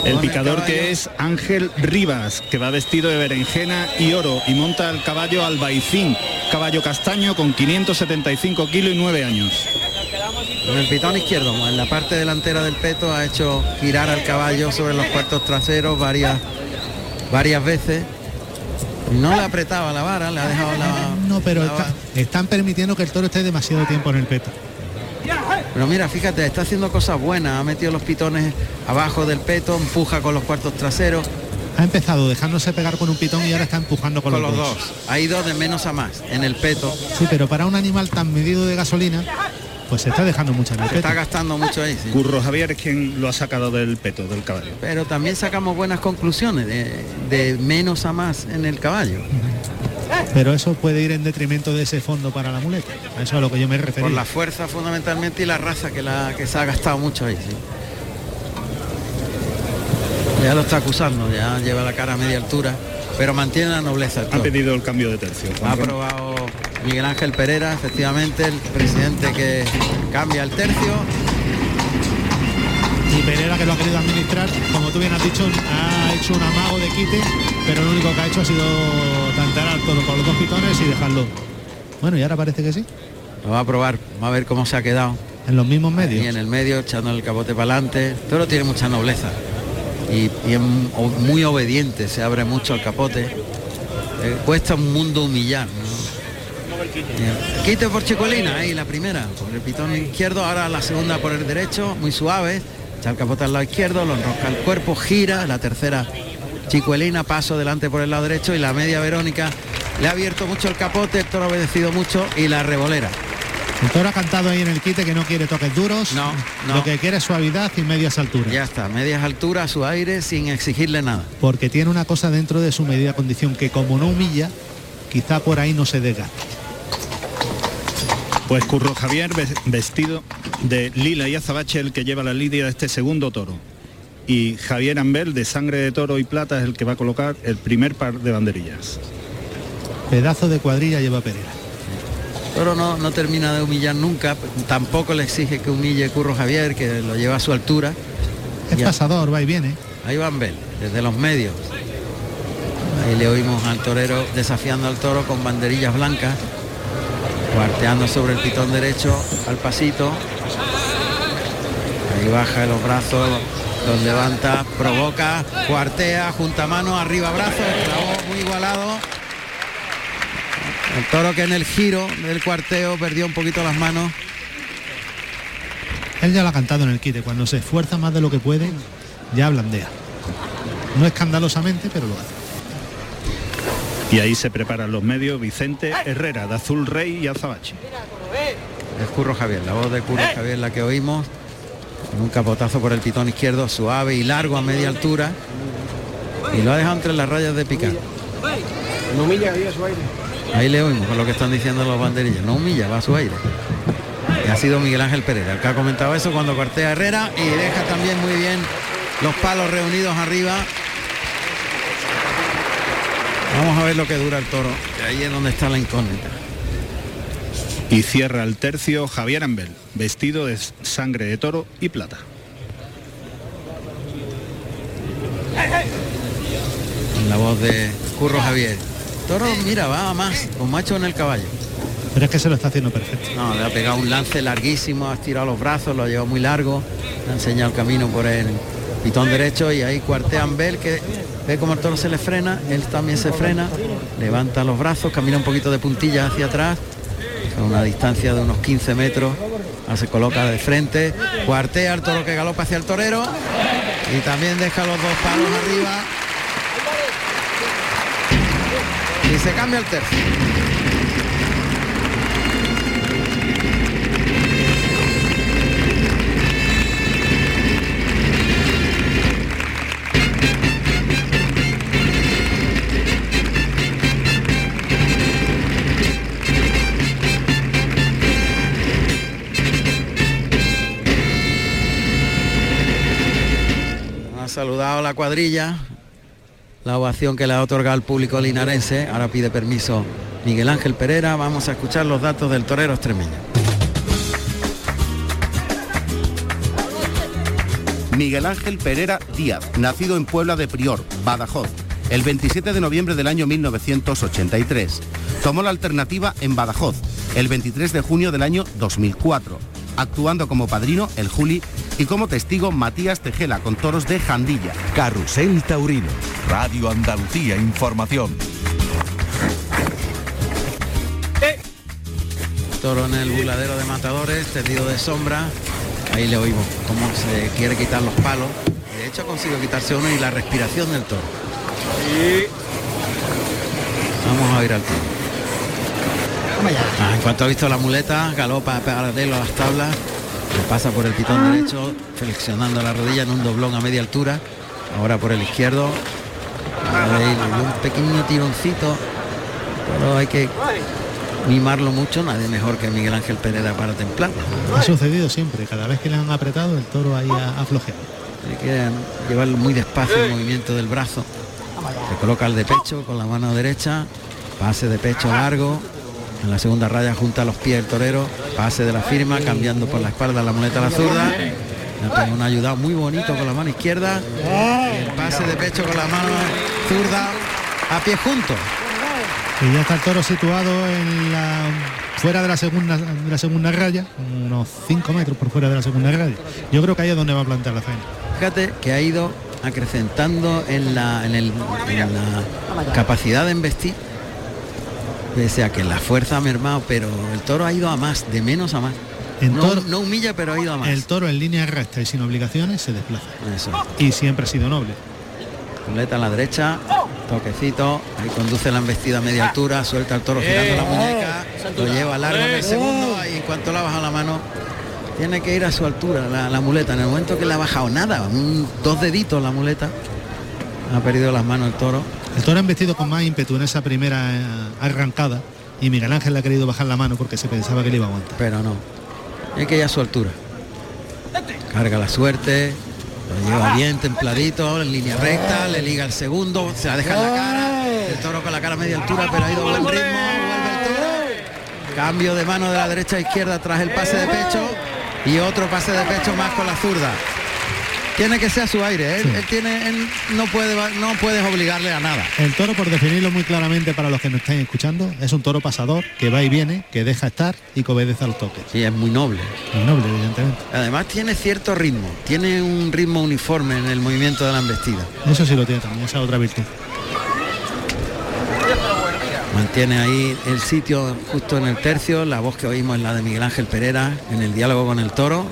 El picador que es Ángel Rivas, que va vestido de berenjena y oro y monta el caballo Albaicín, caballo castaño con 575 kilos y 9 años. En el pitón izquierdo, en la parte delantera del peto, ha hecho girar al caballo sobre los cuartos traseros varias, varias veces. No le apretaba la vara, le ha dejado la... No, pero la está- vara. están permitiendo que el toro esté demasiado tiempo en el peto. Pero mira, fíjate, está haciendo cosas buenas, ha metido los pitones abajo del peto, empuja con los cuartos traseros, Ha empezado dejándose pegar con un pitón y ahora está empujando con, con los dos. Ha ido de menos a más en el peto. Sí, pero para un animal tan medido de gasolina, pues se está dejando mucha en el Se está gastando mucho ahí, sí. Curro Javier es quien lo ha sacado del peto del caballo. Pero también sacamos buenas conclusiones de, de menos a más en el caballo. Pero eso puede ir en detrimento de ese fondo para la muleta. A eso es a lo que yo me refería. Por la fuerza fundamentalmente y la raza que, la, que se ha gastado mucho ahí, sí. Ya lo está acusando, ya lleva la cara a media altura, pero mantiene la nobleza. Ha pedido el cambio de tercio. Juan Ha aprobado Miguel Ángel Pereira, efectivamente, el presidente que cambia el tercio. Y Pereira que lo ha querido administrar, como tú bien has dicho, ha hecho un amago de quite, pero lo único que ha hecho ha sido tantear al toro con los dos pitones y dejarlo. Bueno, y ahora parece que sí. Lo va a probar, va a ver cómo se ha quedado. En los mismos medios. Y en el medio, echando el capote para adelante. El toro tiene mucha nobleza. Y, y es muy obediente, se abre mucho el capote. Eh, cuesta un mundo humillar. ¿no? Quite por Chicolina, ahí la primera, por el pitón izquierdo, ahora la segunda por el derecho, muy suave. Echa el capote al lado izquierdo, lo enrosca el cuerpo, gira, la tercera Chicuelina, paso delante por el lado derecho y la media Verónica le ha abierto mucho el capote, el toro ha obedecido mucho y la revolera. El toro ha cantado ahí en el quite que no quiere toques duros. No, no. Lo que quiere es suavidad y medias alturas. Ya está, medias alturas, su aire, sin exigirle nada. Porque tiene una cosa dentro de su medida condición que como no humilla, quizá por ahí no se desgasta. Pues Curro Javier ves- vestido de lila y azabache el que lleva la lidia de este segundo toro. Y Javier Ambel de sangre de toro y plata es el que va a colocar el primer par de banderillas. Pedazo de cuadrilla lleva Pereira. Toro no, no termina de humillar nunca, tampoco le exige que humille Curro Javier, que lo lleva a su altura. Es Ya. pasador, va y viene. Ahí van Bel, desde los medios. Ahí le oímos al torero desafiando al toro con banderillas blancas, cuarteando sobre el pitón derecho al pasito. Ahí baja los brazos, los levanta, provoca, cuartea, junta mano, arriba clavó muy igualado. El toro que en el giro del cuarteo perdió un poquito las manos. Él ya lo ha cantado en el quite. Cuando se esfuerza más de lo que puede, ya blandea. No escandalosamente, pero lo hace. Y ahí se preparan los medios Vicente Herrera de Azul Rey y Azabache. Es Curro Javier, la voz de Curro Javier la que oímos. Con un capotazo por el pitón izquierdo, suave y largo a media altura. Y lo ha dejado entre las rayas de picar. No humilla ahí a su aire. Ahí le oímos con lo que están diciendo los banderillas. No humilla, va a su aire. Y ha sido Miguel Ángel Pereira el que ha comentado eso cuando cuartea a Herrera y deja también muy bien los palos reunidos arriba. Vamos a ver lo que dura el toro. que ahí es donde está la incógnita. Y cierra el tercio Javier Ambel, vestido de sangre de toro y plata. La voz de Curro Javier. Toro, mira, va a más, con macho en el caballo. Pero es que se lo está haciendo perfecto. No, le ha pegado un lance larguísimo, ha estirado los brazos, lo ha llevado muy largo, le ha enseñado el camino por el pitón derecho y ahí cuartean Bel que ve como el toro se le frena, él también se frena, levanta los brazos, camina un poquito de puntilla hacia atrás, a una distancia de unos 15 metros, ahora se coloca de frente, cuartea el toro que galopa hacia el torero y también deja los dos palos arriba y se cambia el tercio. Cuadrilla la ovación que le ha otorgado al público linarense. Ahora pide permiso Miguel Ángel Pereira. Vamos a escuchar los datos del torero extremeño. Miguel Ángel Pereira Díaz, nacido en Puebla de Prior, Badajoz, el 27 de noviembre del año 1983. Tomó la alternativa en Badajoz, el 23 de junio del año 2004, actuando como padrino el Juli y como testigo Matías Tejela con toros de Jandilla. Carrusel Taurino. Radio Andalucía Información. Toro en el burladero de matadores, tendido de sombra. Ahí le oímos cómo se quiere quitar los palos. De hecho consigo quitarse uno y la respiración del toro. Vamos a ir al toro. Ah, en cuanto ha visto la muleta, galopa paralelo a las tablas, le pasa por el pitón derecho, flexionando la rodilla en un doblón a media altura. Ahora por el izquierdo. Ahí un pequeño tironcito. Pero hay que mimarlo mucho, nadie mejor que Miguel Ángel Pereira para templarlo. Ha sucedido siempre, cada vez que le han apretado el toro ahí ha aflojeado. Hay que llevarlo muy despacio el movimiento del brazo. Se coloca el de pecho con la mano derecha, pase de pecho largo, en la segunda raya junta los pies el torero, pase de la firma, cambiando por la espalda la muleta a la zurda. Le pone un ayudado muy bonito con la mano izquierda. y el pase de pecho con la mano zurda a pie juntos. Y ya está el toro situado en la fuera de la segunda de la segunda raya, unos 5 metros por fuera de la segunda raya. Yo creo que ahí es donde va a plantar la faena. Fíjate que ha ido acrecentando en la, en el- en la capacidad de embestir. Pese a que la fuerza ha mermado, pero el toro ha ido a más, de menos a más. En no, toro- no humilla, pero ha ido a más. El toro en línea recta y sin obligaciones se desplaza. Eso. Y siempre ha sido noble. Muleta a la derecha, toquecito, ahí conduce la embestida a media altura, suelta el toro girando la muñeca, lo lleva largo en el segundo y en cuanto la baja la mano, tiene que ir a su altura la, la muleta. En el momento que le ha bajado nada, un, dos deditos la muleta, ha perdido las manos el toro. El toro ha embestido con más ímpetu en esa primera eh, arrancada y Miguel Ángel le ha querido bajar la mano porque se pensaba que le iba a aguantar. Pero no. Hay que ir a su altura. Carga la suerte. Lo lleva bien templadito, en línea recta, le liga el segundo, se la deja en la cara. El toro con la cara a media altura, pero ha ido a buen ritmo. Vuelve el toro. Cambio de mano de la derecha a izquierda tras el pase de pecho. Y otro pase de pecho más con la zurda. Tiene que ser a su aire. Él, él tiene, él no puede, no puedes obligarle a nada. El toro, por definirlo muy claramente para los que nos estén escuchando, es un toro pasador que va y viene, que deja estar y que obedece a los toques. Sí, es muy noble. Muy noble, evidentemente. Además tiene cierto ritmo, tiene un ritmo uniforme en el movimiento de la embestida. Eso sí lo tiene también, esa otra virtud. Mantiene ahí el sitio justo en el tercio, la voz que oímos es la de Miguel Ángel Pereira en el diálogo con el toro.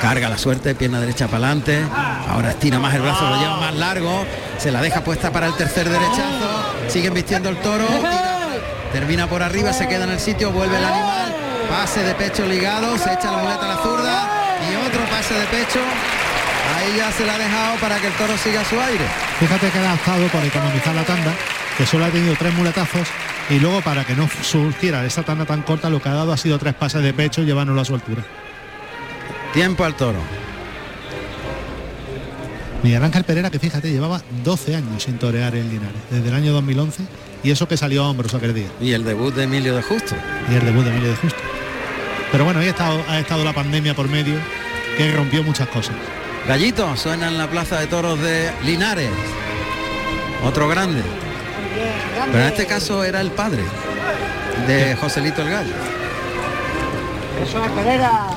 Carga la suerte, pierna derecha para adelante. Ahora estira más el brazo, lo lleva más largo. Se la deja puesta para el tercer derechazo. Sigue vistiendo el toro. termina por arriba, se queda en el sitio, vuelve el animal. Pase de pecho ligado, se echa la muleta a la zurda. Y otro pase de pecho. Ahí ya se la ha dejado para que el toro siga su aire. Fíjate que ha optado por economizar la tanda, que solo ha tenido tres muletazos, y luego para que no surgiera esa tanda tan corta, lo que ha dado ha sido tres pases de pecho llevándolo a su altura. Tiempo al toro. Miguel Ángel Pereira, que fíjate, llevaba 12 años sin torear en Linares, desde el año 2011, y eso que salió a hombros aquel día. Y el debut de Emilio de Justo. Y el debut de Emilio de Justo. Pero bueno, ahí ha estado, ha estado la pandemia por medio, que rompió muchas cosas. Gallito suena en la plaza de toros de Linares. Otro grande. Pero en este caso era el padre de Joselito el Gallo. Eso es Pereira.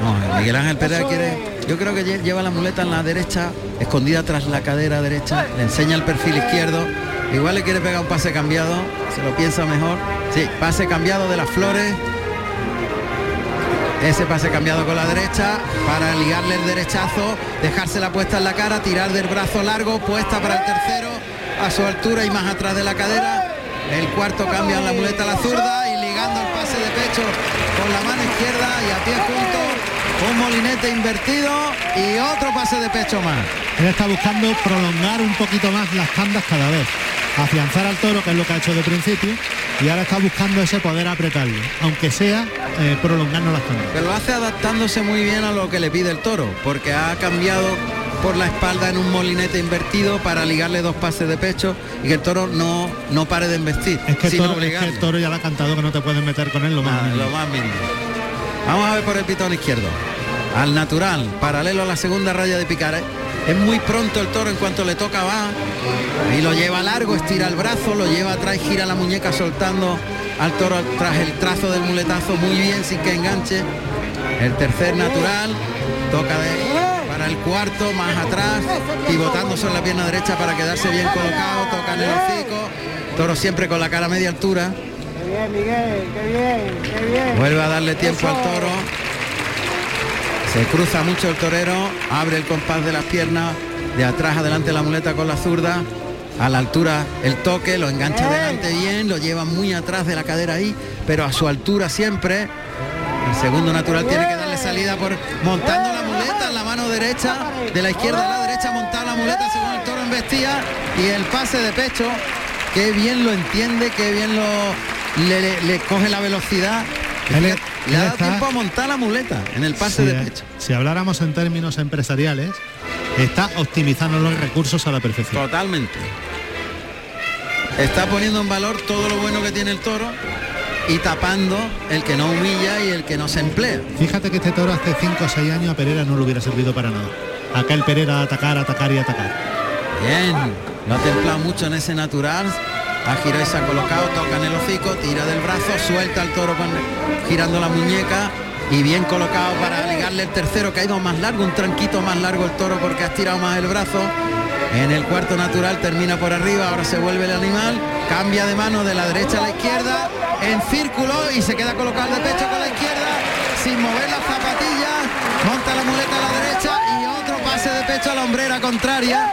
No, Miguel Ángel Pereira quiere. Yo creo que lle- lleva la muleta en la derecha, escondida tras la cadera derecha, le enseña el perfil izquierdo. Igual le quiere pegar un pase cambiado, se lo piensa mejor. Sí, pase cambiado de las flores. Ese pase cambiado con la derecha para ligarle el derechazo, dejársela puesta en la cara, tirar del brazo largo, puesta para el tercero, a su altura y más atrás de la cadera. El cuarto cambia la muleta a la zurda y ligando el pase de pecho con la mano izquierda y a pie junto, un molinete invertido y otro pase de pecho más. Él está buscando prolongar un poquito más las tandas cada vez, afianzar al toro, que es lo que ha hecho de principio, y ahora está buscando ese poder apretarlo, aunque sea eh, prolongando las tandas. Pero lo hace adaptándose muy bien a lo que le pide el toro, porque ha cambiado por la espalda en un molinete invertido para ligarle dos pases de pecho y que el toro no, no pare de embestir. Es que, el toro, es que obligarle. el toro ya le ha cantado que no te puedes meter con él lo más mínimo. lo más mínimo. Vamos a ver por el pitón izquierdo. Al natural, paralelo a la segunda raya de picar. ¿eh? Es muy pronto el toro en cuanto le toca va y lo lleva largo, estira el brazo, lo lleva atrás, gira la muñeca soltando al toro tras el trazo del muletazo muy bien sin que enganche. El tercer natural, toca de, para el cuarto, más atrás, pivotando sobre la pierna derecha para quedarse bien colocado, toca en el hocico. Toro siempre con la cara a media altura. Bien, Miguel, qué bien, qué bien. Vuelve a darle tiempo Eso. al toro. Se cruza mucho el torero, abre el compás de las piernas, de atrás adelante la muleta con la zurda, a la altura el toque, lo engancha adelante bien, lo lleva muy atrás de la cadera ahí, pero a su altura siempre. El segundo natural tiene que darle salida por montando la muleta en la mano derecha, de la izquierda a la derecha, montar la muleta según el toro embestía y el pase de pecho, qué bien lo entiende, qué bien lo le, le- le coge la velocidad. Él- le ha dado está- tiempo a montar la muleta en el pase si, de pecho. si habláramos en términos empresariales, está optimizando los recursos a la perfección. Totalmente. Está poniendo en valor todo lo bueno que tiene el toro y tapando el que no humilla y el que no se emplea. Fíjate que este toro hace 5 o 6 años a Pereira no le hubiera servido para nada. Acá el Pereira a atacar, atacar y atacar. Bien, lo ha templado mucho en ese natural. Ha girado y se ha colocado, toca en el hocico, tira del brazo, suelta al toro girando la muñeca y bien colocado para ligarle el tercero que ha ido más largo, un tranquito más largo el toro porque ha estirado más el brazo. En el cuarto natural termina por arriba, ahora se vuelve el animal, cambia de mano de la derecha a la izquierda, en círculo y se queda colocado de pecho con la izquierda, sin mover las zapatillas, monta la muleta a la derecha y otro pase de pecho a la hombrera contraria,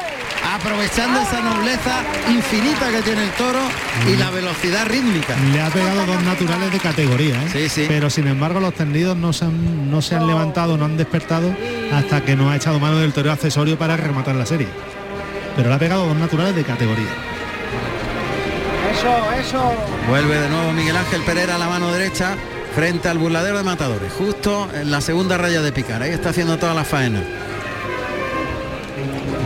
aprovechando esa nobleza infinita que tiene el toro y la velocidad rítmica. Le ha pegado dos naturales de categoría, ¿eh? Sí, sí. pero sin embargo los tendidos no se, han, no se han levantado, no han despertado hasta que no ha echado mano del toreo accesorio para rematar la serie. Pero le ha pegado dos naturales de categoría. Eso, eso. Vuelve de nuevo Miguel Ángel Pereira a la mano derecha frente al burladero de matadores, justo en la segunda raya de picar. Ahí está haciendo toda la faena.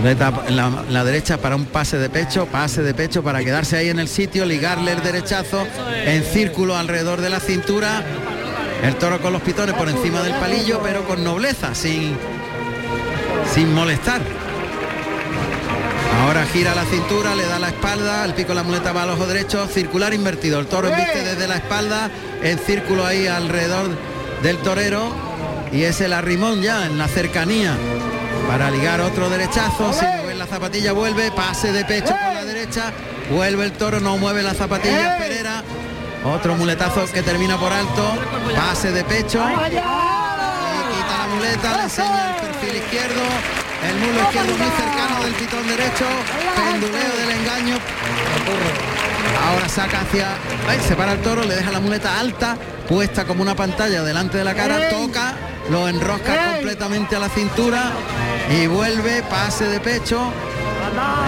En la, la derecha para un pase de pecho, pase de pecho para quedarse ahí en el sitio, ligarle el derechazo en círculo alrededor de la cintura. El toro con los pitones por encima del palillo, pero con nobleza, sin, sin molestar. Ahora gira la cintura, le da la espalda, el pico de la muleta va al ojo derecho, circular invertido. El toro embiste desde la espalda, en círculo ahí alrededor del torero. Y es el arrimón ya en la cercanía para ligar otro derechazo. Si mover la zapatilla vuelve, pase de pecho con la derecha, vuelve el toro, no mueve la zapatilla Pereira. Otro muletazo que termina por alto, pase de pecho. Y quita la muleta, le enseña el perfil izquierdo, el mulo izquierdo muy cercano del pitón derecho, penduleo del engaño. Ahora saca hacia, ay, se para el toro, le deja la muleta alta, puesta como una pantalla delante de la cara, toca, lo enrosca completamente a la cintura y vuelve, pase de pecho,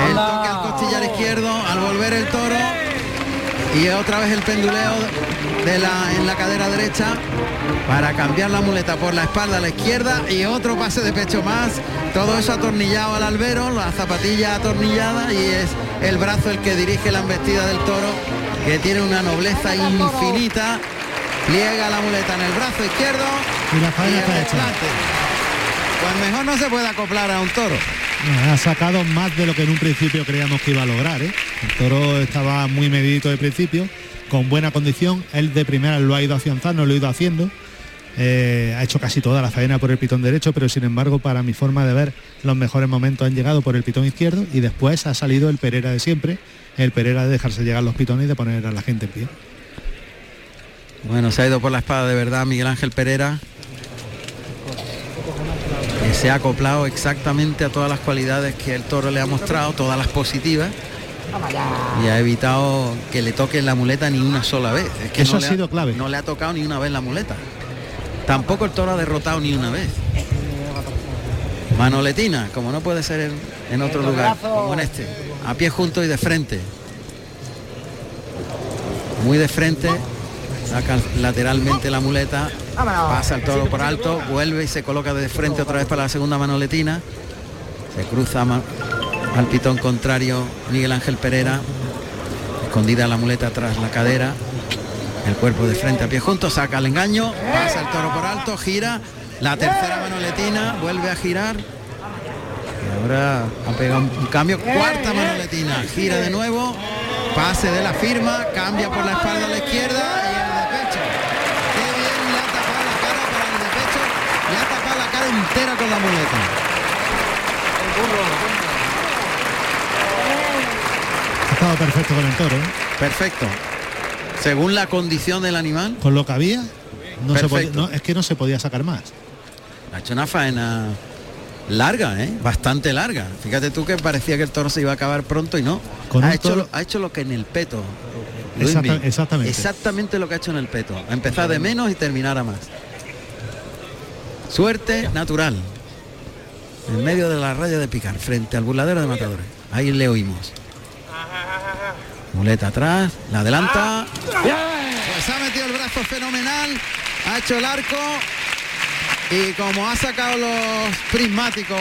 el toque al costillar izquierdo, al volver el toro. Y otra vez el penduleo de la, en la cadera derecha para cambiar la muleta por la espalda a la izquierda y otro pase de pecho más. Todo eso atornillado al albero, la zapatilla atornillada y es el brazo el que dirige la embestida del toro, que tiene una nobleza infinita. Pliega la muleta en el brazo izquierdo Y la el está hecha. Pues mejor no se puede acoplar a un toro. Ha sacado más de lo que en un principio creíamos que iba a lograr. ¿eh? El toro estaba muy medidito de principio, con buena condición. Él de primera lo ha ido afianzando, lo ha ido haciendo. Eh, ha hecho casi toda la faena por el pitón derecho, pero sin embargo, para mi forma de ver, los mejores momentos han llegado por el pitón izquierdo y después ha salido el Pereira de siempre, el Pereira de dejarse llegar los pitones y de poner a la gente en pie. Bueno, se ha ido por la espada de verdad Miguel Ángel Pereira. Se ha acoplado exactamente a todas las cualidades que el toro le ha mostrado, todas las positivas. Y ha evitado que le toque la muleta ni una sola vez. Es que Eso no ha le sido clave. No le ha tocado ni una vez la muleta. Tampoco el toro ha derrotado ni una vez. Manoletina, como no puede ser en, en otro El lugar, brazo. como en este. A pie junto y de frente. Muy de frente. Saca lateralmente la muleta. Pasa el toro por alto, vuelve y se coloca de frente otra vez para la segunda manoletina. Se cruza al pitón contrario Miguel Ángel Pereira. Escondida la muleta tras la cadera. El cuerpo de frente a pie junto, saca el engaño, pasa el toro por alto, gira. La tercera manoletina, vuelve a girar. Y ahora ha pegado un cambio. Cuarta manoletina, gira de nuevo. Pase de la firma, cambia por la espalda a la izquierda y el de pecho. Qué bien le ha tapado la cara el de. Le ha tapado la cara entera con la muleta. Ha estado perfecto con el toro. ¿eh? Perfecto. Según la condición del animal, Con lo que había, no se podía- no, es que no se podía sacar más. ha hecho una faena larga, ¿eh? Bastante larga. Fíjate tú que parecía que el toro se iba a acabar pronto y no. Con ha, hecho toro- ha hecho lo que en el peto. Exacta- exactamente. Exactamente lo que ha hecho en el peto. Empezar de menos y terminar a más. Suerte natural. En medio de la raya de picar, frente al burladero de matadores. Ahí le oímos. Muleta atrás, la adelanta. Pues ha metido el brazo fenomenal, ha hecho el arco y como ha sacado los prismáticos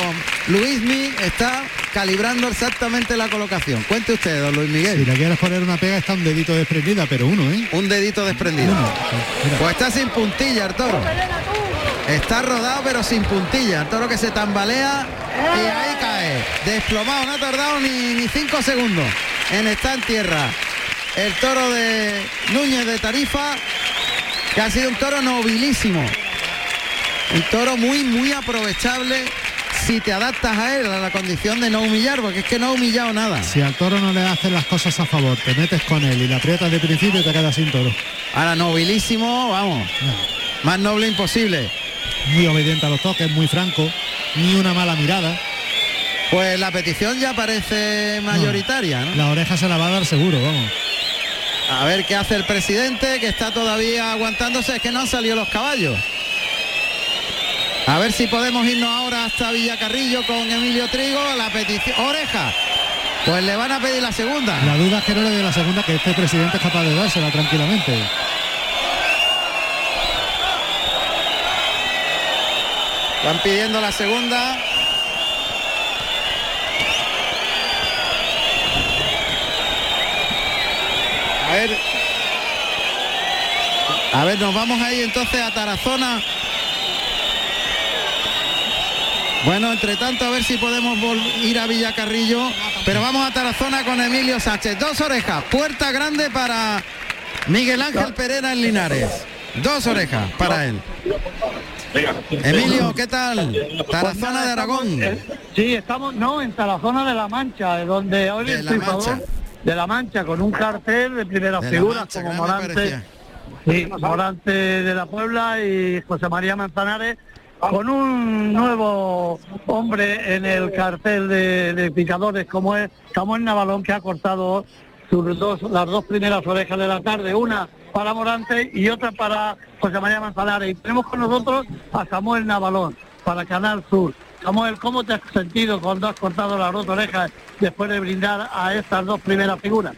Luismi está calibrando exactamente la colocación. Cuente usted, don Luis Si Miguel. le quieres poner una pega está un dedito desprendida, pero uno, ¿eh? Un dedito desprendido. Pues está sin puntilla el toro. Está rodado pero sin puntilla. El toro que se tambalea y ahí cae. Desplomado, no ha tardado ni, ni cinco segundos en estar en tierra. El toro de Núñez de Tarifa, que ha sido un toro nobilísimo. Un toro muy, muy aprovechable si te adaptas a él, a la condición de no humillar, porque es que no ha humillado nada. Si al toro no le haces las cosas a favor, te metes con él y le aprietas de principio y te quedas sin toro. Ahora nobilísimo, vamos. Más noble imposible. Muy obediente a los toques, muy franco, ni una mala mirada. Pues la petición ya parece mayoritaria, ¿no? La oreja se la va a dar seguro, vamos. A ver qué hace el presidente, que está todavía aguantándose, es que no han salido los caballos. A ver si podemos irnos ahora hasta Villacarrillo con Emilio Trigo, la petición. Oreja. Pues le van a pedir la segunda. La duda es que no le dé la segunda, que este presidente es capaz de dársela tranquilamente. Van pidiendo la segunda. A ver. A ver, nos vamos ahí entonces a Tarazona. Bueno, entre tanto, a ver si podemos ir a Villacarrillo. Pero vamos a Tarazona con Emilio Sánchez. Dos orejas. Puerta grande para Miguel Ángel Pereira en Linares. Dos orejas para él. Emilio, ¿qué tal? Tarazona de Aragón. Sí, estamos, no, en Tarazona de la Mancha, de donde hoy De el La Mancha. de la Mancha, con un cartel de primeras De figuras Mancha, como Morante. Sí, Morante de la Puebla y José María Manzanares, con un nuevo hombre en el cartel de, picadores como es Samuel Navalón, que ha cortado sus dos, las dos primeras orejas de la tarde, una para Morante y otra para José María Manzanares. Y tenemos con nosotros a Samuel Navalón, para Canal Sur. Samuel, ¿cómo te has sentido cuando has cortado las dos orejas después de brindar a estas dos primeras figuras?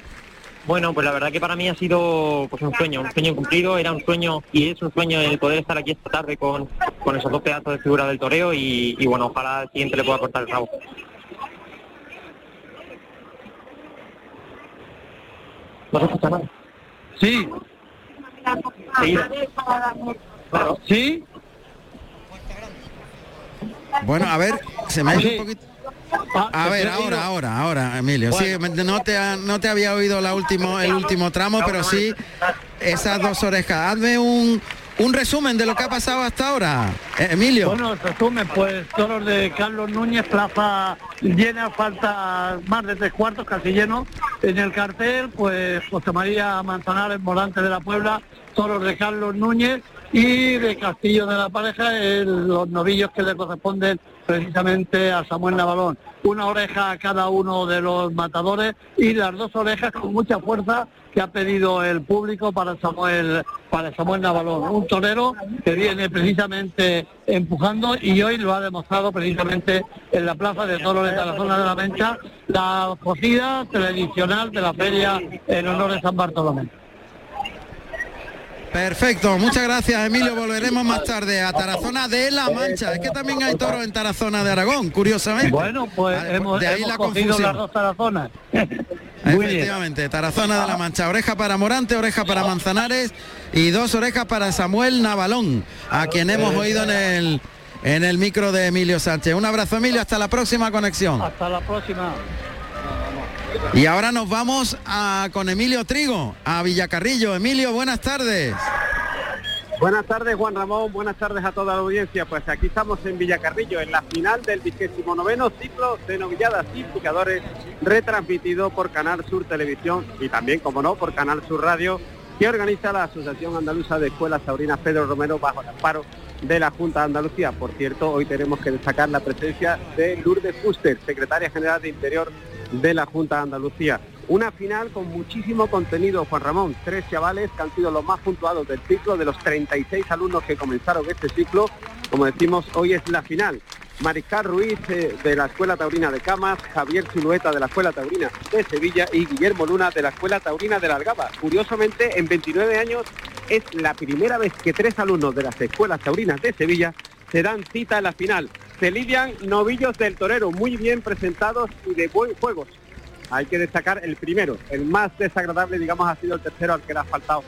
Bueno, pues la verdad que para mí ha sido pues un sueño, un sueño cumplido, era un sueño y es un sueño el poder estar aquí esta tarde con, con esos dos pedazos de figura del toreo y, y bueno, ojalá al siguiente le pueda cortar el rabo. ¿No se escucha nada? Sí. ¿Sí? Bueno, a ver, se me ha Sí. un poquito. Ah, A ver, ahora, ahora, ahora, Emilio. Sí, Bueno. no te, ha- no te había oído la último, el último tramo, pero sí esas dos orejas. Hazme un, un resumen de lo que ha pasado hasta ahora, Eh, Emilio. Bueno, resumen, pues toros de Carlos Núñez, plaza llena, falta más de tres cuartos, casi lleno. En el cartel, pues José María Manzanares, Morante de la Puebla, toros de Carlos Núñez y de Castillo de la Pareja, los novillos que le corresponden precisamente a Samuel Navalón. Una oreja a cada uno de los matadores y las dos orejas con mucha fuerza que ha pedido el público para Samuel para Samuel Navalón, un torero que viene precisamente empujando y hoy lo ha demostrado precisamente en la plaza de toros de la zona de la Mencha, la cocida tradicional de la feria en honor de San Bartolomé. Perfecto, muchas gracias Emilio. Volveremos más tarde a Tarazona de La Mancha. Es que también hay toros en Tarazona de Aragón, curiosamente. Bueno, pues Vale, hemos, de ahí hemos la confusión. las dos tarazonas. Efectivamente, Tarazona de la Mancha, oreja para Morante, oreja para Manzanares y dos orejas para Samuel Navalón, a quien hemos oído en el en el micro de Emilio Sánchez. Un abrazo Emilio, hasta la próxima conexión. Hasta la próxima. Y ahora nos vamos a, con Emilio Trigo, a Villacarrillo. Emilio, buenas tardes. Buenas tardes Juan Ramón, buenas tardes a toda la audiencia. Pues aquí estamos en Villacarrillo, en la final del 29 ciclo de novilladas y picadores, retransmitido por Canal Sur Televisión y también, como no, por Canal Sur Radio, que organiza la Asociación Andaluza de Escuelas Taurinas Pedro Romero bajo el amparo de la Junta de Andalucía. Por cierto, hoy tenemos que destacar la presencia de Lourdes Fuster, secretaria general de Interior de la Junta de Andalucía. Una final con muchísimo contenido, Juan Ramón. Tres chavales que han sido los más puntuados del ciclo, de los 36 alumnos que comenzaron este ciclo. Como decimos, hoy es la final. Mariscal Ruiz eh, de la Escuela Taurina de Camas, Javier Silueta de la Escuela Taurina de Sevilla y Guillermo Luna de la Escuela Taurina de la Algaba. Curiosamente, en 29 años es la primera vez que tres alumnos de las Escuelas Taurinas de Sevilla se dan cita en la final. Se lidian novillos del torero, muy bien presentados y de buen juego. Hay que destacar el primero, el más desagradable, digamos, ha sido el tercero al que le ha faltado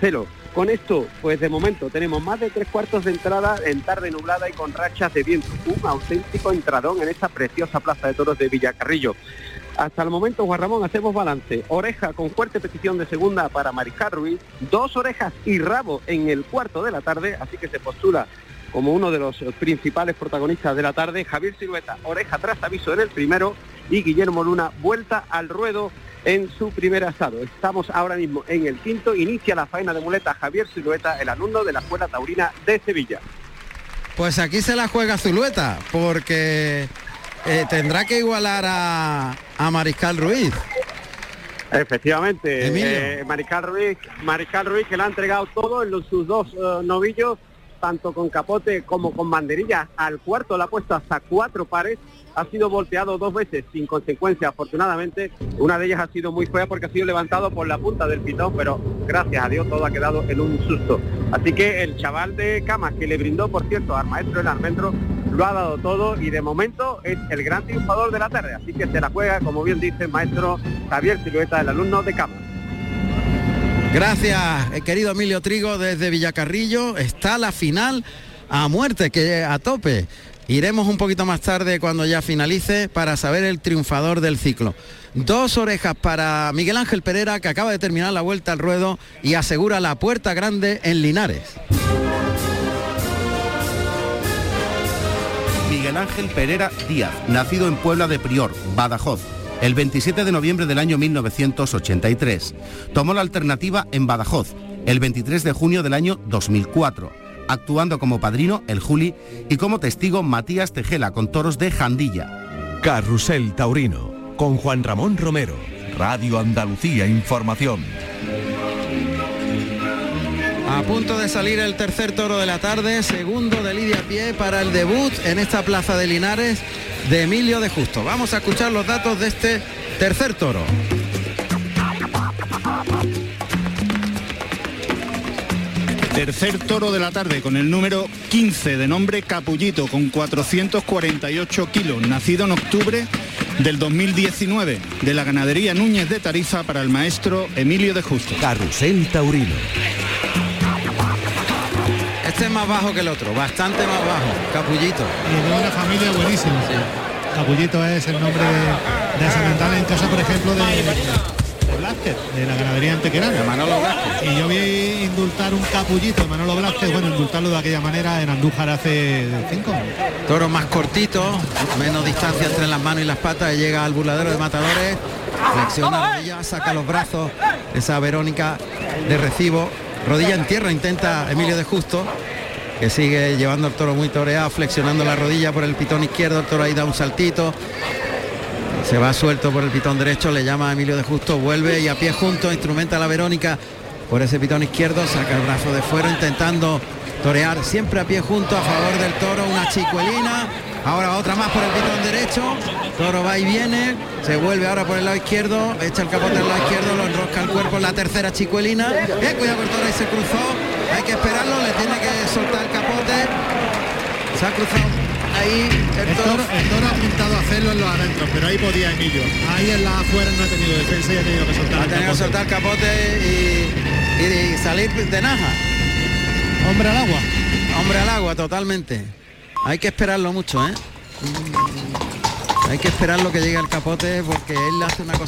celo. Con esto, pues de momento tenemos más de tres cuartos de entrada en tarde nublada y con rachas de viento. Un auténtico entradón en esta preciosa plaza de toros de Villacarrillo. Hasta el momento, Juan Ramón, hacemos balance. Oreja con fuerte petición de segunda para Mariscal Ruiz, dos orejas y rabo en el cuarto de la tarde, así que se postula como uno de los principales protagonistas de la tarde, Javier Silueta, oreja tras aviso en el primero y Guillermo Luna, vuelta al ruedo en su primer asado. Estamos ahora mismo en el quinto, inicia la faena de muleta Javier Silueta, el alumno de la Escuela Taurina de Sevilla. Pues aquí se la juega Zulueta, porque eh, tendrá que igualar a, a Mariscal Ruiz. Efectivamente, eh, Mariscal Ruiz, Mariscal Ruiz que le ha entregado todo en los- sus dos eh, novillos, tanto con capote como con banderilla. Al cuarto le ha puesto hasta cuatro pares, ha sido volteado dos veces sin consecuencia, afortunadamente. Una de ellas ha sido muy fea porque ha sido levantado por la punta del pitón, pero gracias a Dios todo ha quedado en un susto. Así que el chaval de Camas que le brindó, por cierto, al maestro del almendro, lo ha dado todo y de momento es el gran triunfador de la tarde. Así que se la juega, como bien dice el maestro Javier Silueta, el alumno de Camas. Gracias, eh, querido Emilio Trigo, desde Villacarrillo. Está la final a muerte, que a tope. Iremos un poquito más tarde cuando ya finalice para saber el triunfador del ciclo. Dos orejas para Miguel Ángel Pereira, que acaba de terminar la vuelta al ruedo y asegura la puerta grande en Linares. Miguel Ángel Pereira Díaz, nacido en Puebla de Prior, Badajoz, el 27 de noviembre del año 1983. Tomó la alternativa en Badajoz, el 23 de junio del año 2004, actuando como padrino el Juli y como testigo Matías Tejela con toros de Jandilla. Carrusel Taurino, con Juan Ramón Romero. Radio Andalucía Información. A punto de salir el tercer toro de la tarde, segundo de Lidia Pie para el debut en esta plaza de Linares de Emilio de Justo. Vamos a escuchar los datos de este tercer toro. Tercer toro de la tarde con el número 15 de nombre Capullito con 448 kilos, nacido en octubre del 2019 de la ganadería Núñez de Tarifa para el maestro Emilio de Justo. Carrusel Taurino. Más bajo que el otro, bastante más bajo, capullito. Y de una familia buenísima. Capullito es el nombre de, de semental en casa, por ejemplo, de, de Blázquez, de la ganadería antequerana. Manolo Blázquez. Y yo vi indultar un capullito de Manolo Blázquez, bueno, indultarlo de aquella manera en Andújar hace cinco años. Toro más cortito, menos distancia entre las manos y las patas, y llega al burladero de matadores, flexiona la rodilla, saca los brazos, esa Verónica de recibo, rodilla en tierra, intenta Emilio de Justo, que sigue llevando el toro muy toreado, flexionando la rodilla por el pitón izquierdo, el toro ahí da un saltito, se va suelto por el pitón derecho, le llama a Emilio de Justo, vuelve y a pie junto, instrumenta a la Verónica por ese pitón izquierdo, saca el brazo de fuera intentando torear siempre a pie junto a favor del toro, una chicuelina, Ahora otra más por el pitón derecho. Toro va y viene. Se vuelve ahora por el lado izquierdo. Echa el capote al lado izquierdo. Lo enrosca el cuerpo en la tercera chicuelina. Eh, cuidado con el toro ahí se cruzó. Hay que esperarlo. Le tiene que soltar el capote. Se ha cruzado ahí el toro. toro, el toro ha apuntado a hacerlo en los adentros, pero ahí podía Emilio. Ahí en la afuera no ha tenido defensa y ha tenido que soltar Ha el tenido que soltar el capote y, y- y salir de naja. Hombre al agua. Hombre al agua, totalmente. Hay que esperarlo mucho, ¿eh? Hay que esperar lo que llegue al capote porque él hace una cosita